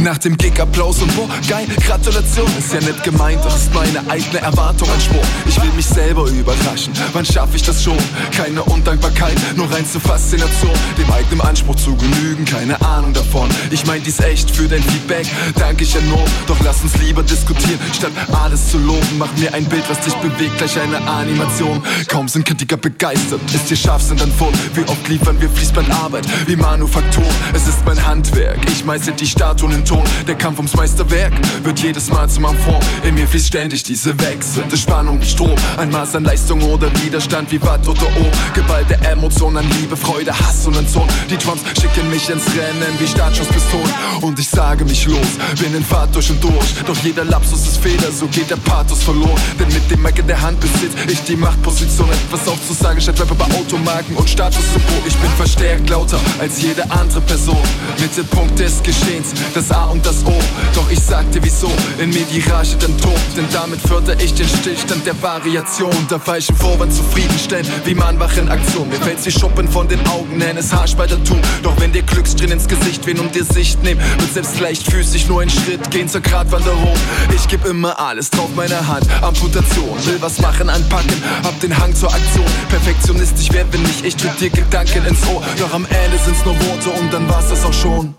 Nach dem Gig Applaus und wo, geil, Gratulation ist ja nicht gemeint, doch ist meine eigene Erwartung ein Spruch. Ich will mich selber überraschen, wann schaffe ich das schon? Keine Undankbarkeit, nur rein zur Faszination, dem eigenen Anspruch zu genügen, keine Ahnung davon. Ich mein dies echt für dein Feedback, danke ich enorm, doch lass uns lieber diskutieren, statt alles zu loben. Mach mir ein Bild, was dich bewegt, gleich eine Animation. Kaum sind Kritiker begeistert, ist ihr Scharfsinn dann voll. Wie oft liefern wir Fließbandarbeit, wie Manufaktur. Es ist mein Handwerk, ich meißel die Statuen in Ton. Der Kampf ums Meisterwerk wird jedes Mal zum Amphon. In mir fließt ständig diese wechselnde Spannung wie Strom. Ein Maß an Leistung oder Widerstand wie Watt oder Ohm. Geballte Emotionen Liebe, Freude, Hass und Entzug. Die Drums schicken mich ins Rennen wie Startschusspistolen. Und ich sage mich los, bin in Fahrt durch und durch. Doch jeder Lapsus ist Fehler, so geht der Pathos verloren. Denn mit dem Mac in der Hand besitz ich die Machtposition, etwas aufzusagen statt Rapper bei Automarken und Statussymbol. Ich bin verstärkt lauter als jede andere Person. Mittelpunkt des Geschehens, das A und das O. Doch ich sagte wieso, in mir die Rage dann tobt. Denn damit fördere ich den Stillstand der Variation. Der falschen Vorwand zufriedenstellen, wie man wach in Aktion. Mir fällt's wie Schuppen von den Augen, nenn es Haarspaltertum. Doch wenn dir Glücksstrin ins Gesicht wehen und dir Sicht nehmen, wird selbst leichtfüßig nur ein Schritt gehen zur Gratwanderung. Ich geb immer alles drauf meine Hand, Amputation. Will was machen, anpacken, hab den Hang zur Aktion. Perfektionistisch wer bin ich, ich tritt dir Gedanken ins Ohr. Doch am Ende sind's nur Worte und dann war's das auch schon.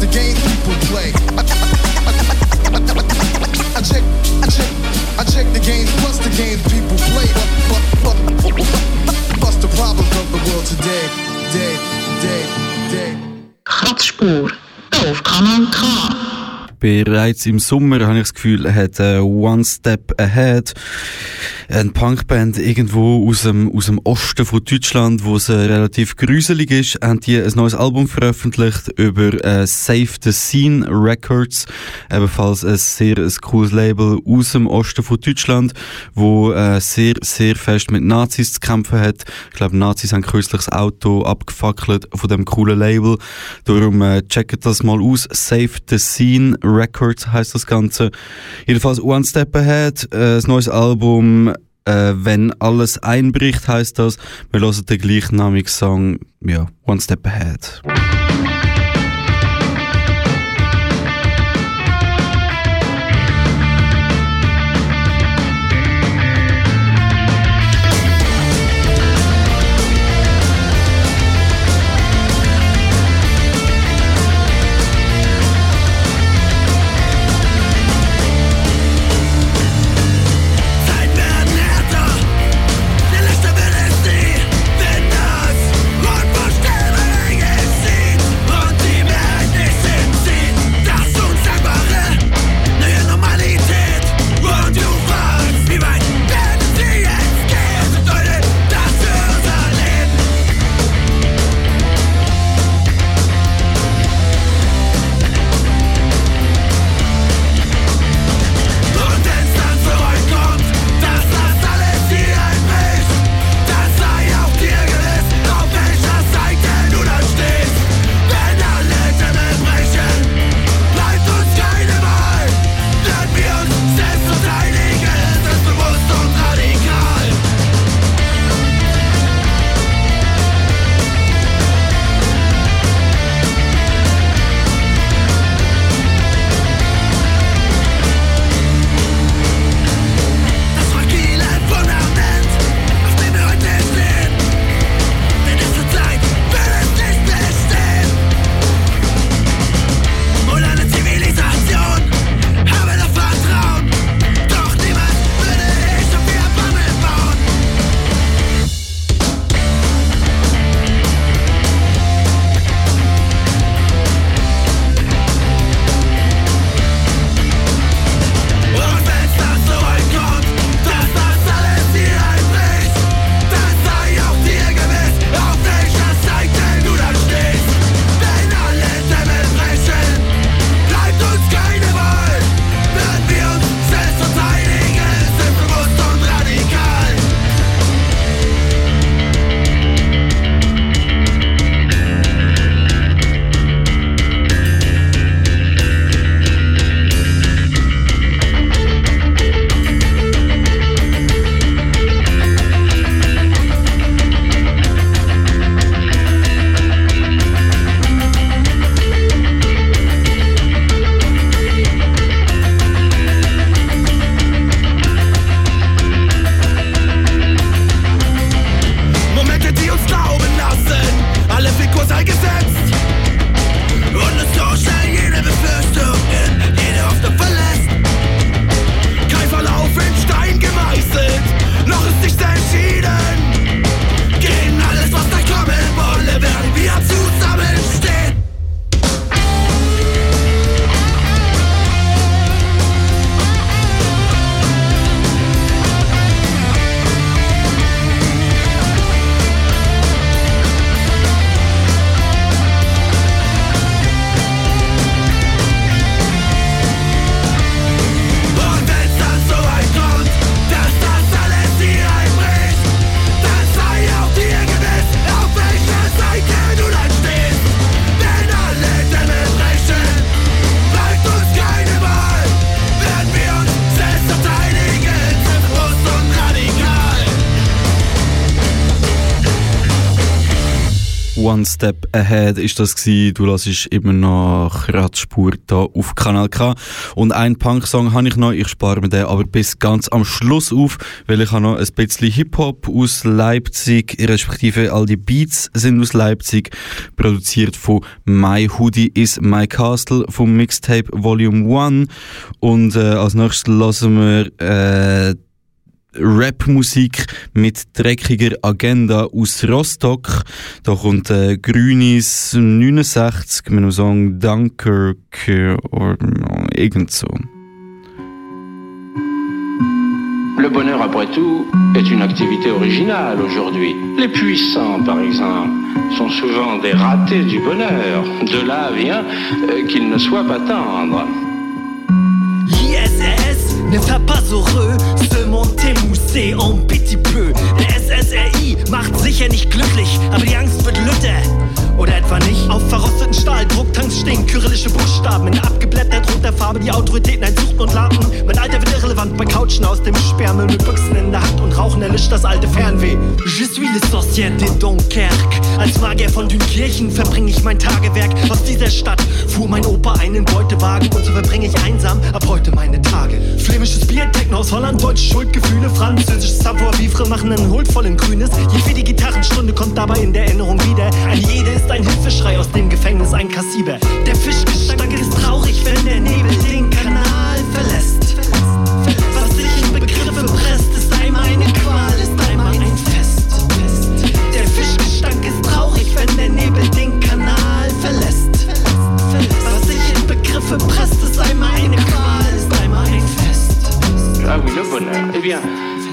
The games people play. I check, I check, I check the games plus the games people play. Plus the problems of the world today, day, day, day. Kratzspur auf Kanal K. Bereits im Sommer habe ich das Gefühl, hat äh, One Step Ahead eine Punkband irgendwo aus dem, aus dem Osten von Deutschland, wo es äh, relativ gruselig ist, haben die ein neues Album veröffentlicht über äh, Save the Scene Records, ebenfalls ein sehr ein cooles Label aus dem Osten von Deutschland, wo äh, sehr, sehr fest mit Nazis zu kämpfen hat. Ich glaube, Nazis haben kürzlich das Auto abgefackelt von dem coolen Label. Darum äh, checkt das mal aus. Save the Scene Records heißt das Ganze. Jedenfalls One Step Ahead, äh, das neues Album äh, wenn alles einbricht, heißt das. Wir hören den gleichnamigen Song, ja, One Step Ahead. Ahead ist das gewesen. Du lässt immer noch Kratzspur da auf Kanal K. Und ein Punk-Song habe ich noch. Ich spare mir den aber bis ganz am Schluss auf, weil ich habe noch ein bisschen Hip-Hop aus Leipzig, respektive all die Beats sind aus Leipzig, produziert von My Hoodie is My Castle vom Mixtape Volume 1. Und äh, als nächstes lassen wir äh, Rap-Musik mit dreckiger Agenda aus Rostock. Da kommt äh, Grünis 69 mit einem Song Dunkirk oder irgend so. Le bonheur, après tout, est une activité originale aujourd'hui. Les puissants, par exemple, sont souvent des ratés du bonheur. De là vient euh, qu'ils ne soient pas tendres. Ne fait pas heureux, ce monde émoussé en petit peu. Der SSRI macht sicher nicht glücklich, aber die Angst wird lütter. Oder etwa nicht? Auf verrosteten Stahldrucktanks stehen kyrillische Buchstaben in abgeblättert roter Farbe, die Autoritäten einsuchten und laden. Mein Alter wird irrelevant bei Couchen aus dem Sperrmüll mit Büchsen in der Hand und Rauchen erlischt das alte Fernweh. Je suis le sorcier de Dunkerque. Als Magier von Dünkirchen verbringe ich mein Tagewerk. Aus dieser Stadt fuhr mein Opa einen Beutewagen und so verbringe ich einsam ab heute meine Tage. Flämisches Bier, Techno aus Holland, deutsche Schuldgefühle, französisches Savoir-vivre machen einen huldvollen Grünes. Je für die Gitarrenstunde kommt dabei in der Erinnerung wieder. Ein jede ist ein Hilfeschrei aus dem Gefängnis, ein Kassiber. Der Fischgestank ist traurig, wenn der Nebel den Kanal verlässt. Was sich in Begriffe presst, ist einmal eine Qual, ist einmal ein Fest. Der Fischgestank ist traurig, wenn der Nebel den Kanal verlässt. Was sich in Begriffe presst, ist einmal eine Qual, ist einmal ein Fest. Ah oui, le bonheur. Eh bien,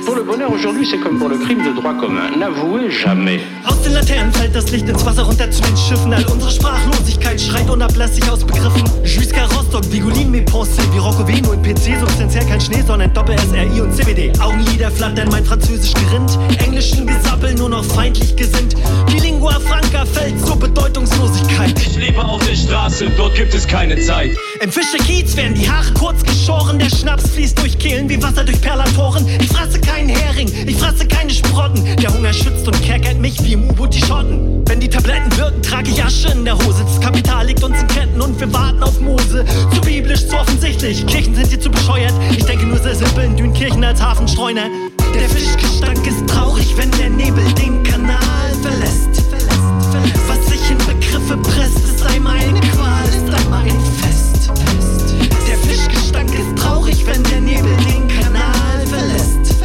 pour le bonheur aujourd'hui, c'est comme pour le crime de droit commun. N'avouez jamais. Aus den Laternen fällt das Licht ins Wasser runter zu den Schiffen. All unsere Sprachlosigkeit schreit unablässig aus Begriffen. Jusqu'à Rostock, Vigolin, mes pensées, wie Roccovino in PC, substanziell kein Schnee, sondern Doppel-SRI und CBD. Augenlider flattern, mein Französisch gerinnt. Englischen Gesappel, nur noch feindlich gesinnt. Die Lingua Franca fällt lebe auf der Straße, dort gibt es keine Zeit. Im Fischerkiez werden die Haare kurz geschoren. Der Schnaps fließt durch Kehlen wie Wasser durch Perlatoren. Ich fresse keinen Hering, ich fresse keine Sprotten. Der Hunger schützt und kerkert mich wie im U-Boot die Schotten. Wenn die Tabletten wirken, trage ich Asche in der Hose. Das Kapital liegt uns in Ketten und wir warten auf Mose. Zu biblisch, zu offensichtlich. Kirchen sind hier zu bescheuert. Ich denke nur sehr simpel in Dünkirchen als Hafenstreuner. Der Fischgestank ist traurig, wenn der Nebel den Kanal verlässt. Was sich in Begriffe presst, einmal eine Qual, ist einmal ein Fest. Der Fischgestank ist traurig, wenn der Nebel den Kanal verlässt.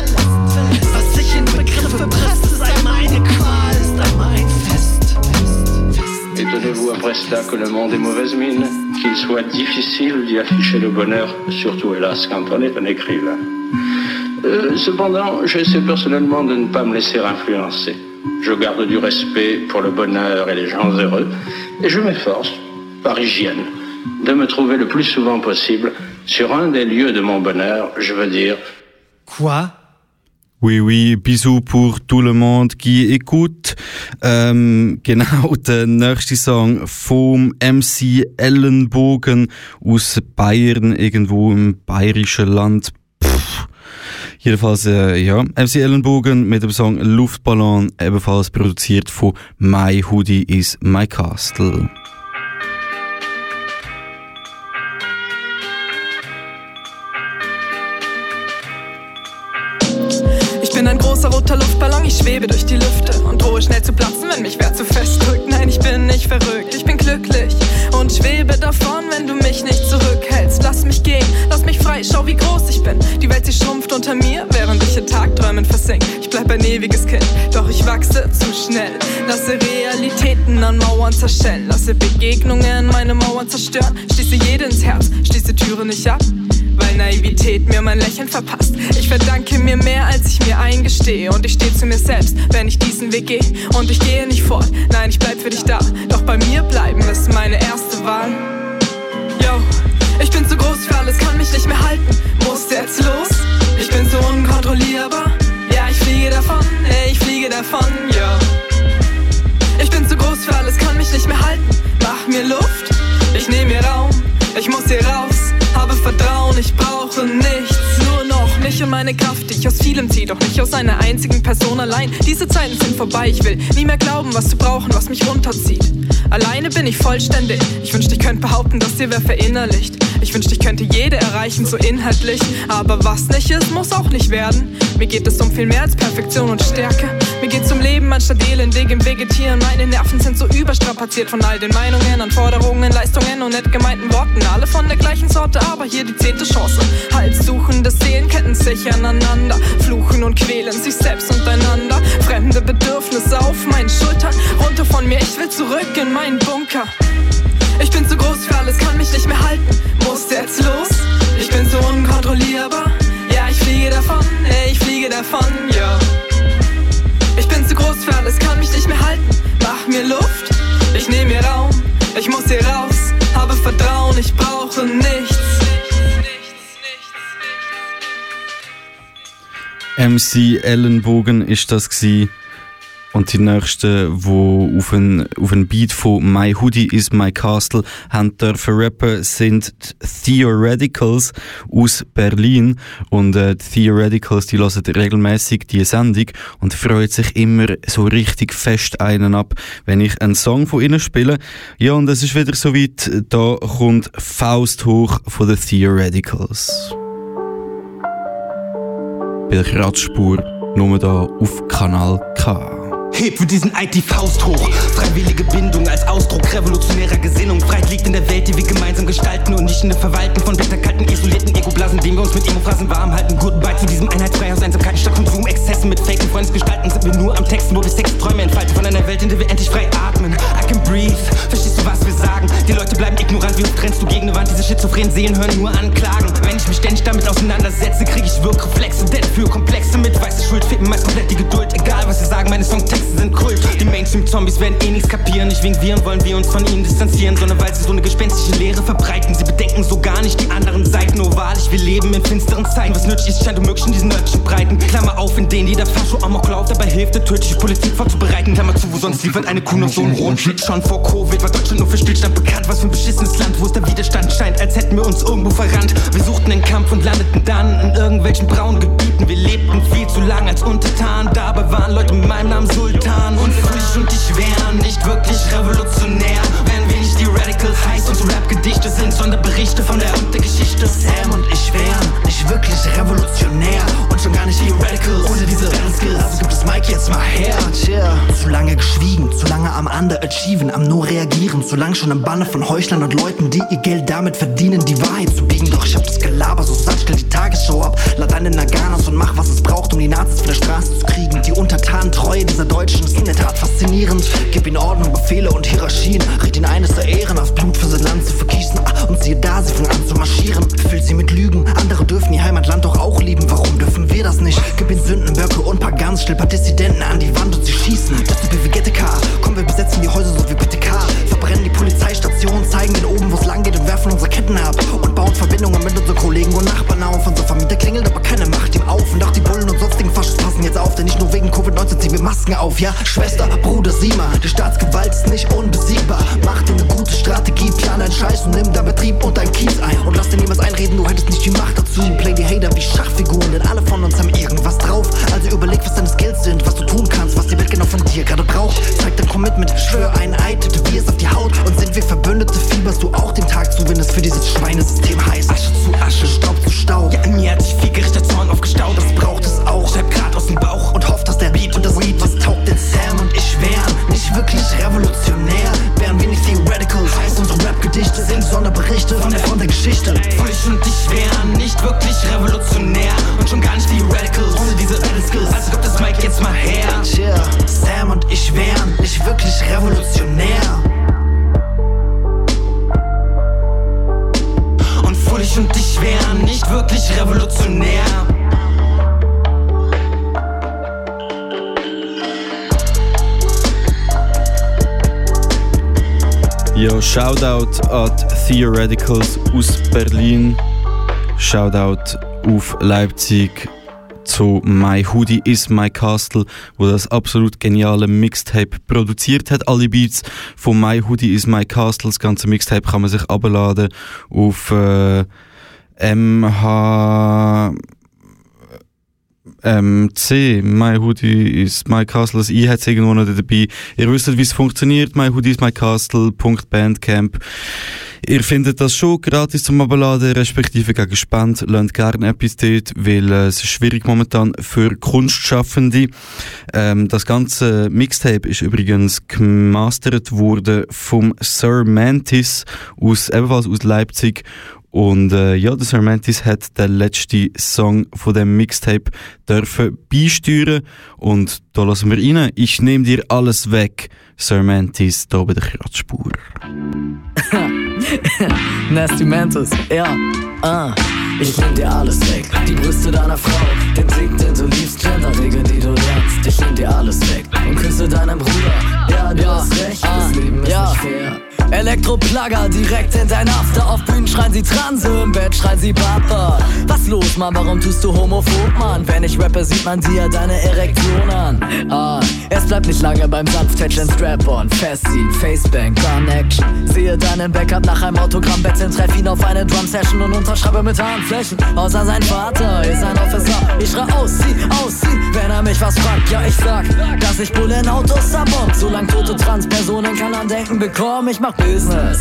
Was sich in Begriffe presst, ist einmal eine Qual, ist einmal ein Fest. Étonnez-vous après cela que le monde est mauvaise mine, qu'il soit difficile d'y afficher le bonheur, surtout hélas quand on est un écrivain. Euh, cependant, j'essaie personnellement de ne pas me laisser influencer. Je garde du respect pour le bonheur et les gens heureux, et je m'efforce, par hygiène, de me trouver le plus souvent possible sur un des lieux de mon bonheur, je veux dire. Quoi? Oui, oui, bisous pour tout le monde qui écoute. Ähm, genau, der nächste Song vom MC Ellenbogen aus Bayern, irgendwo im bayerischen Land. Jedenfalls, äh, ja, MC Ellenbogen mit dem Song Luftballon, ebenfalls produziert von My Hoodie is My Castle. Ich bin ein großer roter Luftballon, ich schwebe durch die Lüfte und drohe schnell zu platzen, wenn mich wer zu fest drückt. Nein, ich bin nicht verrückt, ich bin glücklich und schwebe davon, wenn du mich nicht zurückhältst. Lass mich gehen, lass mich frei, schau wie groß ich bin. Unter mir, während ich in Tagträumen versink. Ich bleib ein ewiges Kind, doch ich wachse zu schnell. Lasse Realitäten an Mauern zerschellen, lasse Begegnungen meine Mauern zerstören. Schließe jede ins Herz, schließe Türen nicht ab weil Naivität mir mein Lächeln verpasst. Ich verdanke mir mehr, als ich mir eingestehe. Und ich stehe zu mir selbst, wenn ich diesen Weg gehe. Und ich gehe nicht fort, nein, ich bleib für dich da. Doch bei mir bleiben ist meine erste Wahl. Yo, ich bin zu groß für alles, kann mich nicht mehr halten. Muss jetzt los? Ich bin so unkontrollierbar. Ja, ich fliege davon, ey, ich fliege davon, yo. Ich bin zu groß für alles, kann mich nicht mehr halten. Mach mir Luft, ich nehme mir Raum. Ich muss hier raus, meine Kraft, die ich aus vielem ziehe, doch nicht aus einer einzigen Person allein. Diese Zeiten sind vorbei, ich will nie mehr glauben, was zu brauchen, was mich runterzieht. Alleine bin ich vollständig. Ich wünschte, ich könnte behaupten, dass dir wer verinnerlicht. Ich wünschte, ich könnte jede erreichen, so inhaltlich. Aber was nicht ist, muss auch nicht werden. Mir geht es um viel mehr als Perfektion und Stärke. Mir geht's um Leben anstatt Elendweg im Vegetieren. Meine Nerven sind so überstrapaziert von all den Meinungen, Anforderungen, Leistungen und nett gemeinten Worten. Alle von der gleichen Sorte, aber hier die zehnte Chance. Halssuchende Seelenketten sich aneinander. Fluchen und quälen sich selbst untereinander. Fremde Bedürfnisse auf meinen Schultern. Runter von mir, ich will zurück in mein meinen Bunker. Ich bin zu groß für alles, kann mich nicht mehr halten. Muss jetzt los, ich bin so unkontrollierbar. Ja, ich fliege davon, ich fliege davon, ja. Ich bin zu groß für alles, kann mich nicht mehr halten. Mach mir Luft, ich nehme mir Raum. Ich muss hier raus, MC Ellenbogen ist das gsi und die nächste, wo auf ein, auf ein Beat von My Hoodie is My Castle haben dürfen rappen, sind Theoreticals aus Berlin. Und äh, die Theoreticals, die hören regelmäßig die Sendung und freuen sich immer so richtig fest einen ab, wenn ich einen Song von ihnen spiele. Ja, und es ist wieder soweit, da kommt Faust hoch von den Theoreticals. Bei der Kratzspur, nur da auf Kanal K. Heb für diesen Eid die Faust hoch. Freiwillige Bindung als Ausdruck revolutionärer Gesinnung. Freiheit liegt in der Welt, die wir gemeinsam gestalten und nicht in der Verwalten von bitterkalten, isolierten Egoblasen, denen wir uns mit Emo-Phrasen warm halten. Goodbye zu diesem Einheitsfrei aus Einsamkeiten statt Konsum, Exzessen mit faken Freundesgestalten sind wir nur am Texten, wo wir Sexträume entfalten von einer Welt, in der wir endlich frei atmen. I can breathe. Verstehst du, was wir sagen? Die Leute bleiben ignorant, wie oft trennst du gegen eine Wand? Diese schizophrenen Seelen hören nur Anklagen. Wenn ich mich ständig damit auseinandersetze, krieg ich Wirkreflexe, denn für Komplexe mit weiße Schuld finden meist komplett die Geduld. Egal was sie sagen, meine Songtexte Texte sind Kult. Die Mainstream-Zombies werden eh nichts kapieren. Nicht wegen wir wollen wir uns von ihnen distanzieren, sondern weil sie so eine gespenstische Lehre verbreiten. Sie bedenken so gar nicht die anderen Seiten. Oh wahrlich, wir leben in finsteren Zeiten. Was nötig ist, scheint unmöglich in diesen nördlichen Breiten. Klammer auf, in denen jeder Fascho Amok läuft, dabei hilft, der tödliche Politik vorzubereiten. Klammer zu, wo sonst liefert eine Kuh noch so einen rohen Shit. Schon vor Covid war Deutschland nur für Stillstand bekannt. Was für ein beschissenes Land, wo es der Widerstand scheint, als hätten wir uns irgendwo verrannt. Wir suchten den Kampf und landeten dann in irgendwelchen braunen Gebieten. Wir lebten viel zu lang als Untertan. Dabei waren Leute mit meinem Namen Sultan. Und Fröhlich und ich wären nicht wirklich revolutionär, die Radicals heiß und so Rap-Gedichte sind, sondern Berichte von der und der Geschichte. Sam und ich wären nicht wirklich revolutionär und schon gar nicht die Radicals ohne diese Skills. Also gibt es Mike jetzt mal her. Tja. Zu lange geschwiegen, zu lange am Underachieven, am nur reagieren, zu lang schon im Banne von Heuchlern und Leuten, die ihr Geld damit verdienen, die Wahrheit zu biegen. Doch ich hab das Gelaber so satt, stell die Tagesschau ab, lad eine Naganas und mach was es braucht, um die Nazis von der Straße zu kriegen. Die Untertanentreue dieser Deutschen ist in der Tat faszinierend. Gib ihnen Ordnung, Befehle und Hierarchien, red ihnen eines der Ehren auf Blut für sein Land zu vergießen. Ah, und siehe da, sie fangen an zu marschieren. Füllt sie mit Lügen, andere dürfen ihr Heimatland doch auch lieben. Warum dürfen wir das nicht? Gib ihnen Sünden, Böcke und Pagans, still paar Dissidenten an die Wand und sie schießen. Das ist wie GTK, komm, wir besetzen die Häuser so wie PTK. Verbrennen die Polizeistation, zeigen den oben, wo's lang geht und werfen unsere Ketten ab. Und bauen Verbindungen mit unseren Kollegen und Nachbarn auf. Unser Vermieter klingelt, aber keine Macht ihm auf. Und auch die Bullen und sonstigen Faschos passen jetzt auf, denn nicht nur wegen Covid-19 ziehen wir Masken auf. Ja, Schwester, Bruder, sieh mal, die Staatsgewalt ist nicht unbesiegbar. Mach dir eine gute Strategie, plan deinen Scheiß und nimm dein Betrieb und dein Kies ein. Und lass dir niemals einreden, du hättest nicht die Macht dazu. Play die Hater wie Schachfiguren, denn alle von uns haben irgendwas drauf. Also überleg, was deine Skills sind, was du tun kannst, was die Welt genau von dir gerade braucht. Zeig dein Commitment, schwör ein Eid, es auf die Haut. Und sind wir Verbündete, fieberst du auch den Tag zu, wenn es für dieses Schweinesystem heißt. Asche zu Asche, Staub zu Staub. Ja, in mir hat sich viel gerichter Zorn aufgestaut, das braucht es auch. Schreib grad aus dem Bauch und hofft, dass der Beat und das Weed was taugt. Denn Sam und ich wären nicht wirklich revolutionär. Wären wir nicht Radicals, heißt unsere Rap-Gedichte sind Sonderberichte von der Front der Geschichte. Ich und ich wären nicht wirklich revolutionär und schon gar nicht die Radicals ohne diese Skills. Also gibt das Mike jetzt mal her. Tja, Sam und ich wären nicht wirklich revolutionär. Foolish und ich wären nicht wirklich revolutionär. Ja, Shoutout an Theoreticals aus Berlin. Shoutout auf Leipzig zu My Hoodie is My Castle, wo das absolut geniale Mixtape produziert hat. Alle Beats von My Hoodie is My Castle, das ganze Mixtape kann man sich abladen auf äh, MH ähm, C, My Hoodie is My Castle, das I hat es irgendwo noch dabei. Ihr wisst, wie es funktioniert, My Hoodie is My Castle.bandcamp. Ihr findet das schon gratis zum Abladen, respektive gegen Spend. Lernt gerne etwas dort, weil äh, es ist schwierig momentan für Kunstschaffende. Ähm, das ganze Mixtape ist übrigens gemastert worden vom Sir Mantis aus, ebenfalls aus Leipzig. Und äh, ja, der Sir Mantis hat den letzten Song von dem Mixtape dürfen beisteuern. Und da lassen wir rein. Ich nehme dir alles weg. Sir Mantis, da bei der Kratzspur. Nasty Mantis, ja, ah. Ich nehm dir alles weg, die Brüste deiner Frau, den Sieg, den du liebst, Genderregeln, die du lernst. Ich nehm dir alles weg und küsse deinen Bruder. Ja, du ja, hast recht, ah, das Leben ist ja. nicht fair. Elektroplugger direkt in dein After. Auf Bühnen schreien sie Transe, im Bett schreien sie Papa. Was los, Mann? Warum tust du homophob, Mann? Wenn ich rappe, sieht man dir deine Erektion an. Ah, es bleibt nicht lange beim Sanftätschen Strap-on. Festziehen, Facebank, Connection. Sehe deinen Backup nach einem Autogramm betteln, treff ihn auf eine Drum-Session und unterschreibe mit Handflächen. Außer sein Vater ist ein Officer. Ich schrei ausziehen, ausziehen, wenn er mich was fragt. Ja, ich sag, dass ich Bullen-Autos zerbombt. Solange tote Transpersonen kein Andenken bekommen, ich mach Business.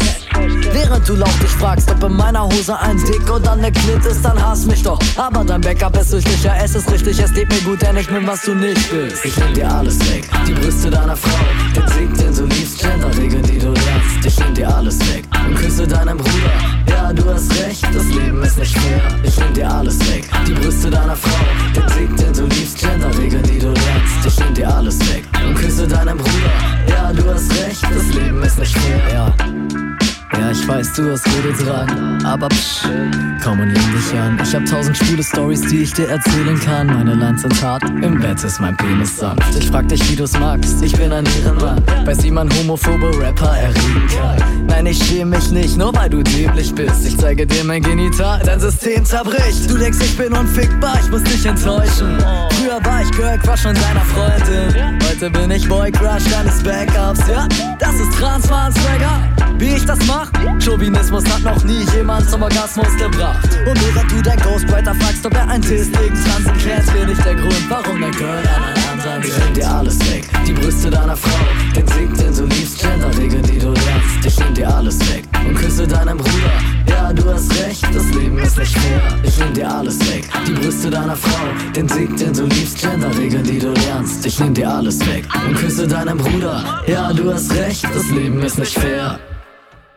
Während du laut dich fragst, ob in meiner Hose ein Dick oder ne Klit ist, dann hass mich doch. Aber dein Backup ist süchtig, ja, es ist richtig, es geht mir gut, denn ich bin, was du nicht bist. Ich nehm dir alles weg, die Brüste deiner Frau, den Sieg, den du gute dran, aber psch, komm und lehn dich an. Ich hab tausend schwule Stories, die ich dir erzählen kann. Meine Lines sind hart, im Bett ist mein Penis sanft. Ich frag dich, wie du's magst, ich bin ein Ehrenmann. Weiß, wie man homophobe Rapper erregen kann. Nein, ich schäme mich nicht, nur weil du dämlich bist. Ich zeige dir mein Genital, dein System zerbricht. Du denkst, ich bin unfickbar, ich muss dich enttäuschen. Früher war ich Girl Crush von deiner Freundin. Heute bin ich Boy Crush deines Backups, ja? Das ist Transfahrt-Swagger. Wie ich das mach? Chauvinismus hat noch nie jemand zum Orgasmus gebracht. Und während du dein Ghostwriter fragst, ob er ein Test gegen Transen klärt, will nicht der Grund, warum dein Girl an einen anderen Ich nehm dir alles weg, die Brüste deiner Frau, den Sieg, den du liebst, Genderregeln, die du lernst. Ich nehm dir alles weg und küsse deinen Bruder. Ja, du hast recht, das Leben ist nicht fair. Ich nehm dir alles weg, die Brüste deiner Frau, den Sieg, den du liebst, Genderregeln, die du lernst. Ich nehm dir alles weg und küsse deinen Bruder. Ja, du hast recht, das Leben ist nicht fair.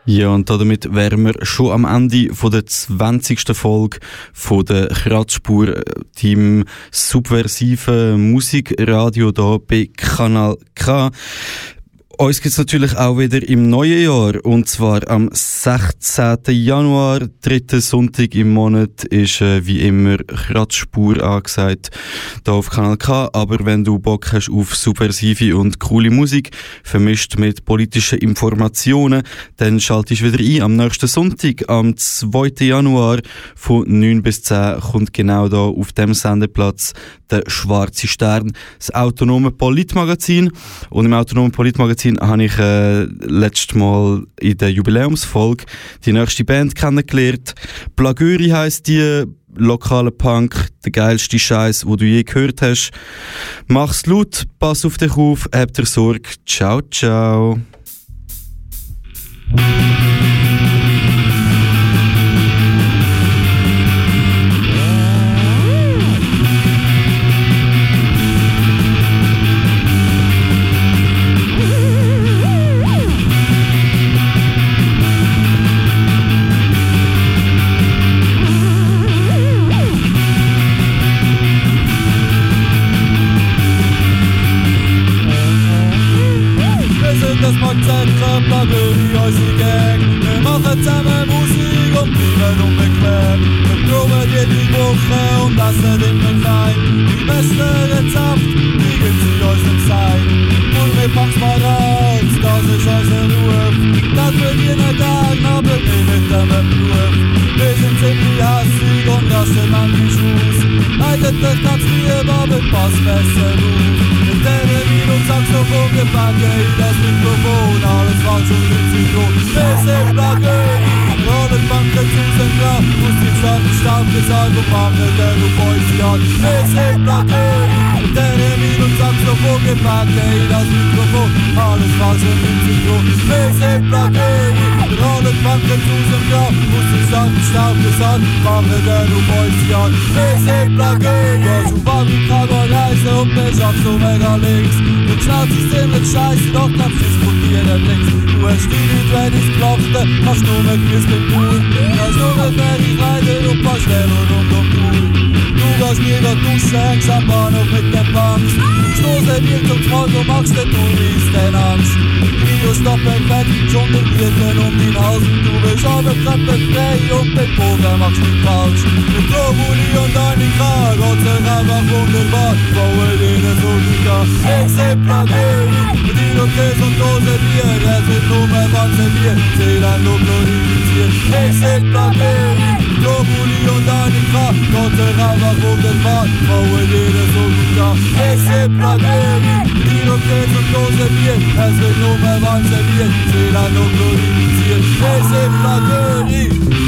Ja, und damit wären wir schon am Ende von der 20. Folge von der Kratzspur, Team subversive Musikradio da bei Kanal K. Uns gibt's natürlich auch wieder im neuen Jahr. Und zwar am 16. Januar, dritten Sonntag im Monat, ist äh, wie immer Kratzspur angesagt, da auf Kanal K. Aber wenn du Bock hast auf subversive und coole Musik, vermischt mit politischen Informationen, dann schaltest du wieder ein. Am nächsten Sonntag, am 2. Januar, von 9 bis 10, kommt genau da auf dem Sendeplatz der Schwarze Stern, das autonome Politmagazin. Und im autonomen Politmagazin habe ich äh, letztes Mal in der Jubiläumsfolge die nächste Band kennengelernt. Blagüri heisst die, lokale Punk, der geilste Scheiß, wo du je gehört hast. Mach's laut, pass auf dich auf, hab dir Sorge. Ciao, ciao. Du mega links. Du schnauzt ziemlich scheiße, doch kannst diskutieren links. Du hast die wenn ich's glaubte, hast nur mit Quiz mit. Kannst nur mit wenn ich reite und paar Schwelle rund um Pool. Du gehst nie der Dusche, hängst am Bahnhof mit der Bank. Stoße dir zum Freund und machst den Touris den Angst. Trio stoppen weg, schon den Wirten um den Haus. Du bist aber Treppe frei und den Bogen machst du falsch. Mit Globuli und deine Krag, Gott sei einfach wunderbar. Baue dir das so gut an. Ich seh Plageri, mit dir und Käse und Dose Bier. Der sind nur mehr Wanze Bier, Zählen nur glorifiziert. Ich seh Plageri, Globuli und deine Krag, Gott sei einfach wunderbar. Baue dir das so gut an. Ich seh Plageri, mit dir und Käse und Dose Bier. Der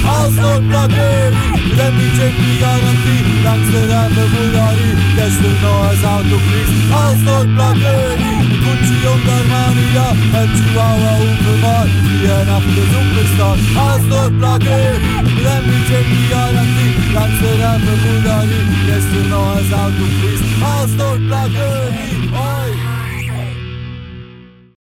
Superstar. Aus Nordplageri, Lemmy Check die Garantie, langste Rappe Bulgari, gestern noch als Auto fließt. Aus Nordplageri, mit Gucci und Armani, ja, im Chihuahua unbemalt, hier nach der Superstar. Aus Nordplageri, Lemmy Check die Garantie, langste Rappe Bulgari, gestern noch als Auto fließt. Aus Nordplageri, oi.